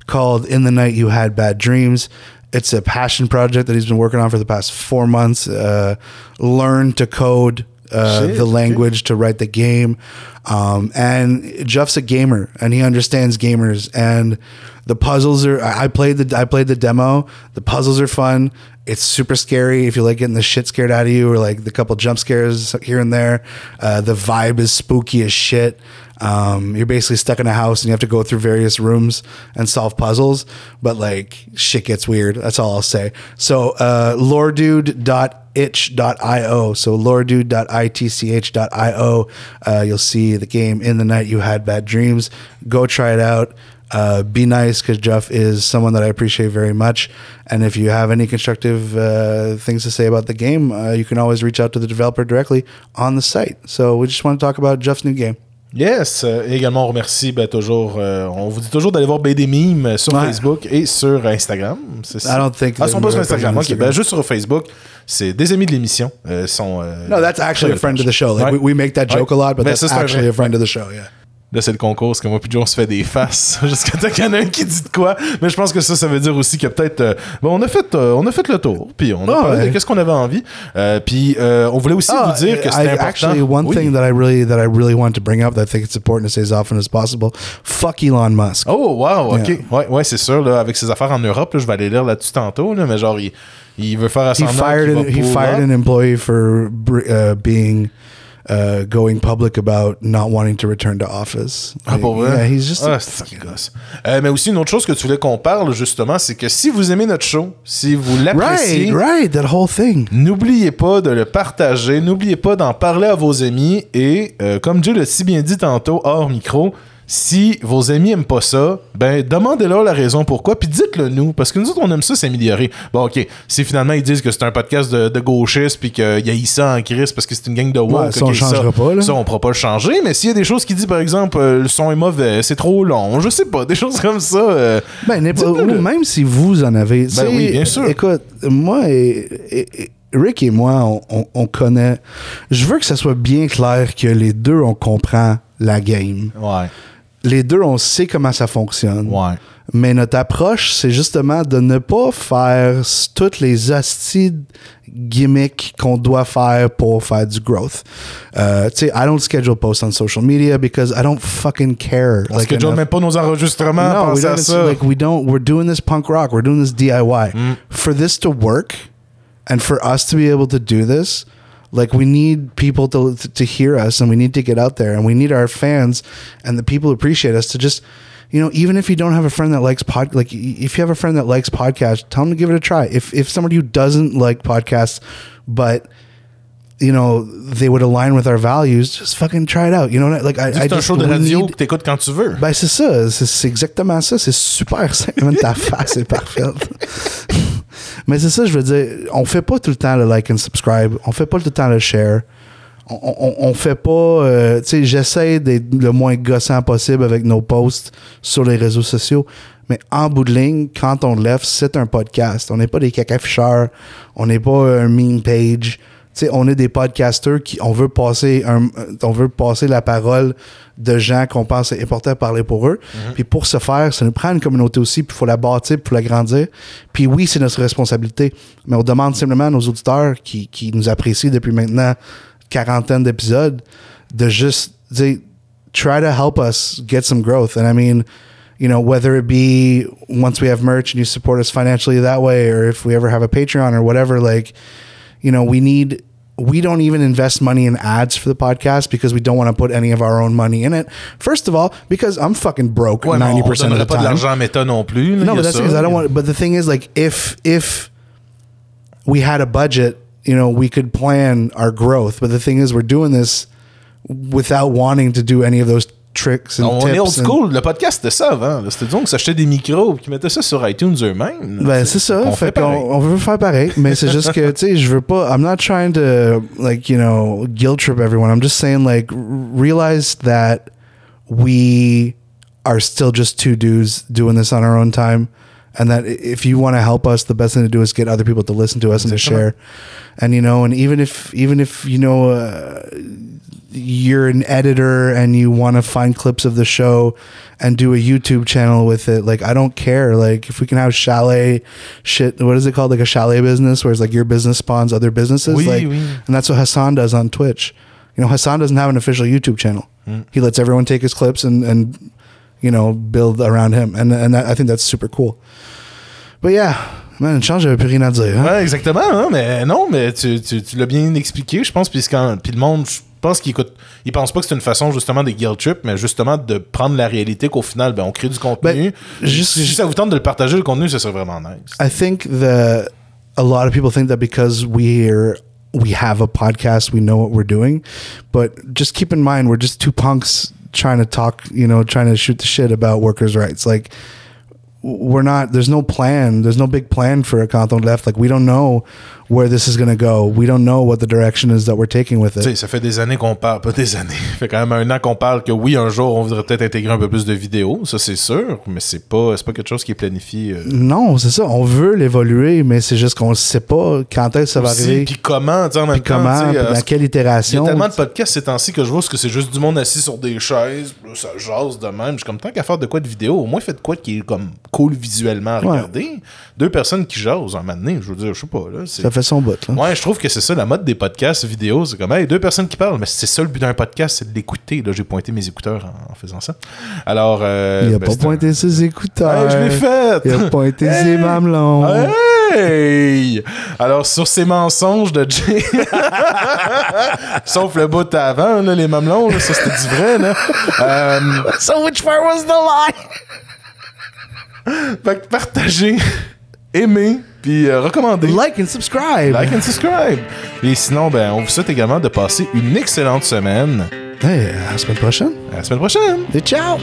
called "In the Night You Had Bad Dreams." It's a passion project that he's been working on for the past four months. Uh, learn to code uh, the language to write the game, um, and Jeff's a gamer and he understands gamers. And the puzzles are. I I played the I played the demo. The puzzles are fun. It's super scary if you like getting the shit scared out of you, or like the couple jump scares here and there. Uh, the vibe is spooky as shit. Um, you're basically stuck in a house and you have to go through various rooms and solve puzzles, but like shit gets weird. That's all I'll say. So, uh, loredude.itch.io. So, loredude.itch.io. Uh, you'll see the game in the night you had bad dreams. Go try it out. Uh, be nice because Jeff is someone that I appreciate very much. And if you have any constructive uh, things to say about the game, uh, you can always reach out to the developer directly on the site. So we just want to talk about Jeff's new game. Yes. Euh, et également, on remercie ben, toujours. euh, on vous dit toujours d'aller voir BD Meme sur Ouais. Facebook et sur Instagram. C'est ça. I don't think Ah, ils sont pas sur Instagram. on Ok, Instagram. ben, juste sur Facebook. C'est des amis de l'émission. Euh, sont, euh, No, that's actually a friend of the show. Like Ouais. we, we make that joke Ouais. a lot, but Ben, that's actually a friend of the show. Yeah. Là, c'est le concours, parce que moi, puis Joe, on se fait des faces jusqu'à temps qu'il y en a un qui dit de quoi. Mais je pense que ça, ça veut dire aussi que peut-être. euh, bon, on a fait, euh, on a fait le tour, puis on a Ah, parlé ouais. de qu'est-ce qu'on avait envie. Euh, puis on voulait aussi Oh, vous dire que c'était important. Actually, one Oui. thing that I really that I really want to bring up that I think it's important to say as often as possible. Fuck Elon Musk. Oh, wow, ok. Yeah. Ouais, ouais, c'est sûr, là, avec ses affaires en Europe, là, je vais aller lire là-dessus tantôt, là, mais genre, il, il veut faire à he son fired an, he fired an employee for uh, being uh, going public about not wanting to return to office. Ah, pour vrai? Yeah, he's just Ah, gosse. Euh, mais aussi, une autre chose que tu voulais qu'on parle, justement, c'est que si vous aimez notre show, si vous l'appréciez, right, right. That whole thing. N'oubliez pas de le partager, n'oubliez pas d'en parler à vos amis et, euh, comme Dieu l'a si bien dit tantôt hors micro, si vos amis aiment pas ça, ben demandez-leur la raison pourquoi, puis dites-le nous, parce que nous autres on aime ça s'améliorer. Bon ok, si finalement ils disent que c'est un podcast de, de gauchistes puis qu'il y a ça en crise parce que c'est une gang de woke, Ouais, ça, on changera pas, là. ça on pourra pas le changer, mais s'il y a des choses qui disent par exemple euh, le son est mauvais, c'est trop long, je sais pas, des choses comme ça. euh, Ben, ou même si vous en avez. sais, oui, bien sûr. Écoute, moi et, et- et Rick et moi, on, on- on connaît. Je veux que ça soit bien clair que les deux, on comprend la game. ouais, Les deux, on sait comment ça fonctionne. ouais. Mais notre approche, c'est justement de ne pas faire toutes les hosties gimmicks qu'on doit faire pour faire du growth. Euh, tu sais, I don't schedule posts on social media because I don't fucking care. Que John enough. met pas nos enregistrements, No, we don't. ça. Like we don't. We're doing this punk rock. We're doing this DIY. Mm. For this to work, and for us to be able to do this, like we need people to to hear us, and we need to get out there, and we need our fans and the people who appreciate us to just. You know, even if you don't have a friend that likes pod, like if you have a friend that likes podcasts, tell them to give it a try. If if somebody who doesn't like podcasts, but you know they would align with our values, just fucking try it out. You know, what I- like I, I C'est un just show de radio need- que t'écoutes quand tu veux. ben, c'est ça. C'est, exactement ça. C'est super simple. Ta face est parfaite. Mais c'est ça, je veux dire. On fait pas tout le temps le like and subscribe. On fait pas tout le temps le share. On, on, on fait pas. euh, tu sais, j'essaie d'être le moins gossant possible avec nos posts sur les réseaux sociaux. Mais en bout de ligne, quand on lève, c'est un podcast. On n'est pas des cacaficheurs. On n'est pas un meme page. Sais, on est des podcasters qui on veut passer un, on veut passer la parole de gens qu'on pense est important de parler pour eux. Puis pour ce faire, ça nous prend une communauté aussi, puis il faut la bâtir, puis il faut la grandir. Puis oui, c'est notre responsabilité, mais on demande simplement à nos auditeurs qui, qui nous apprécient depuis maintenant quarantaine d'épisodes de juste dire try to help us get some growth. And I mean, you know, whether it be once we have merch and you support us financially that way, or if we ever have a Patreon or whatever, like, you know, we need, we don't even invest money in ads for the podcast because we don't want to put any of our own money in it. First of all, because I'm fucking broke Ouais, 90% of the donnerait pas de time. non plus. là, No, il y a but that's because I don't want. But the thing is, like, if if we had a budget, you know, we could plan our growth. But the thing is, we're doing this without wanting to do any of those tricks and On tips. est old and- Le podcast, c'était ça avant. C'était disons que s'achetait des micros et qu'ils mettaient ça sur iTunes eux-mêmes. Ben, c'est ça. On fait fait qu'on on veut faire pareil. Mais c'est juste que, tu sais, je veux pas. I'm not trying to, like, you know, guilt trip everyone. I'm just saying, like, realize that we are still just two dudes doing this on our own time. And that if you want to help us, the best thing to do is get other people to listen to us and to share. And, you know, and even if, even if, you know, uh, you're an editor and you want to find clips of the show and do a YouTube channel with it, like I don't care. Like if we can have chalet shit, what is it called? Like a chalet business, where it's like your business spawns other businesses. Oui, like, oui. and that's what Hassan does on Twitch. You know, Hassan doesn't have an official YouTube channel. Mm. He lets everyone take his clips and and you know build around him, and and that, I think that's super cool. But yeah, man, change, j'avais plus rien à dire. hein. Ouais, exactement. hein, mais non, mais tu, tu, tu l'as bien expliqué, je pense. Puis quand- puis le monde, je pense qu'il écoute. Il pense pas que c'est une façon justement de guilt trip, mais justement de prendre la réalité qu'au final, ben, on crée du contenu. Juste- si ça vous tente de le partager, le contenu, ça serait vraiment nice. I think that a lot of people think that because we're we have a podcast, we know what we're doing. But just keep in mind, we're just two punks trying to talk, you know, trying to shoot the shit about workers' rights. Like we're not. There's no plan. There's no big plan for a Canton left. Like we don't know where this is going to go. We don't know what the direction is that we're taking with it. ça fait des années qu'on parle, pas des années, ça fait quand même un an qu'on parle que oui, un jour, on voudrait peut-être intégrer un peu plus de vidéos, ça c'est sûr, mais c'est pas, pas quelque chose qui est planifié. euh, Non, c'est ça. On veut l'évoluer, mais c'est juste qu'on ne sait pas quand est-ce que ça va aussi, arriver. Puis comment, tu en même Puis temps, comment, euh, dans quelle Il y a itération. tellement de podcasts ces temps-ci que je vois que c'est juste du monde assis sur des chaises, ça jase de même. Je suis comme tant qu'à faire de quoi de vidéo, au moins faites quoi qui est comme cool visuellement à Ouais. regarder. Deux personnes qui jasent un moment donné, je veux dire, je sais pas là. Ça fait son bout. Là. Ouais, je trouve que c'est ça la mode des podcasts vidéo, c'est comme hey, deux personnes qui parlent, mais c'est ça le but d'un podcast, c'est de l'écouter. Là, j'ai pointé mes écouteurs en, en faisant ça. Alors, euh, Il a ben, pas un- pointé ses écouteurs. Hey, je l'ai fait. Il a pointé Hey. ses mamelons. Hey! Alors, sur ces mensonges de Jay. Sauf le bout avant, là, les mamelons, là, ça c'était du vrai, là. Euh, So which part was the lie? fait que partagez, aimez, puis euh, recommandez. Like and subscribe. Like and subscribe. Et sinon, ben, on vous souhaite également de passer une excellente semaine. Hey, à la semaine prochaine. À la semaine prochaine! Et ciao!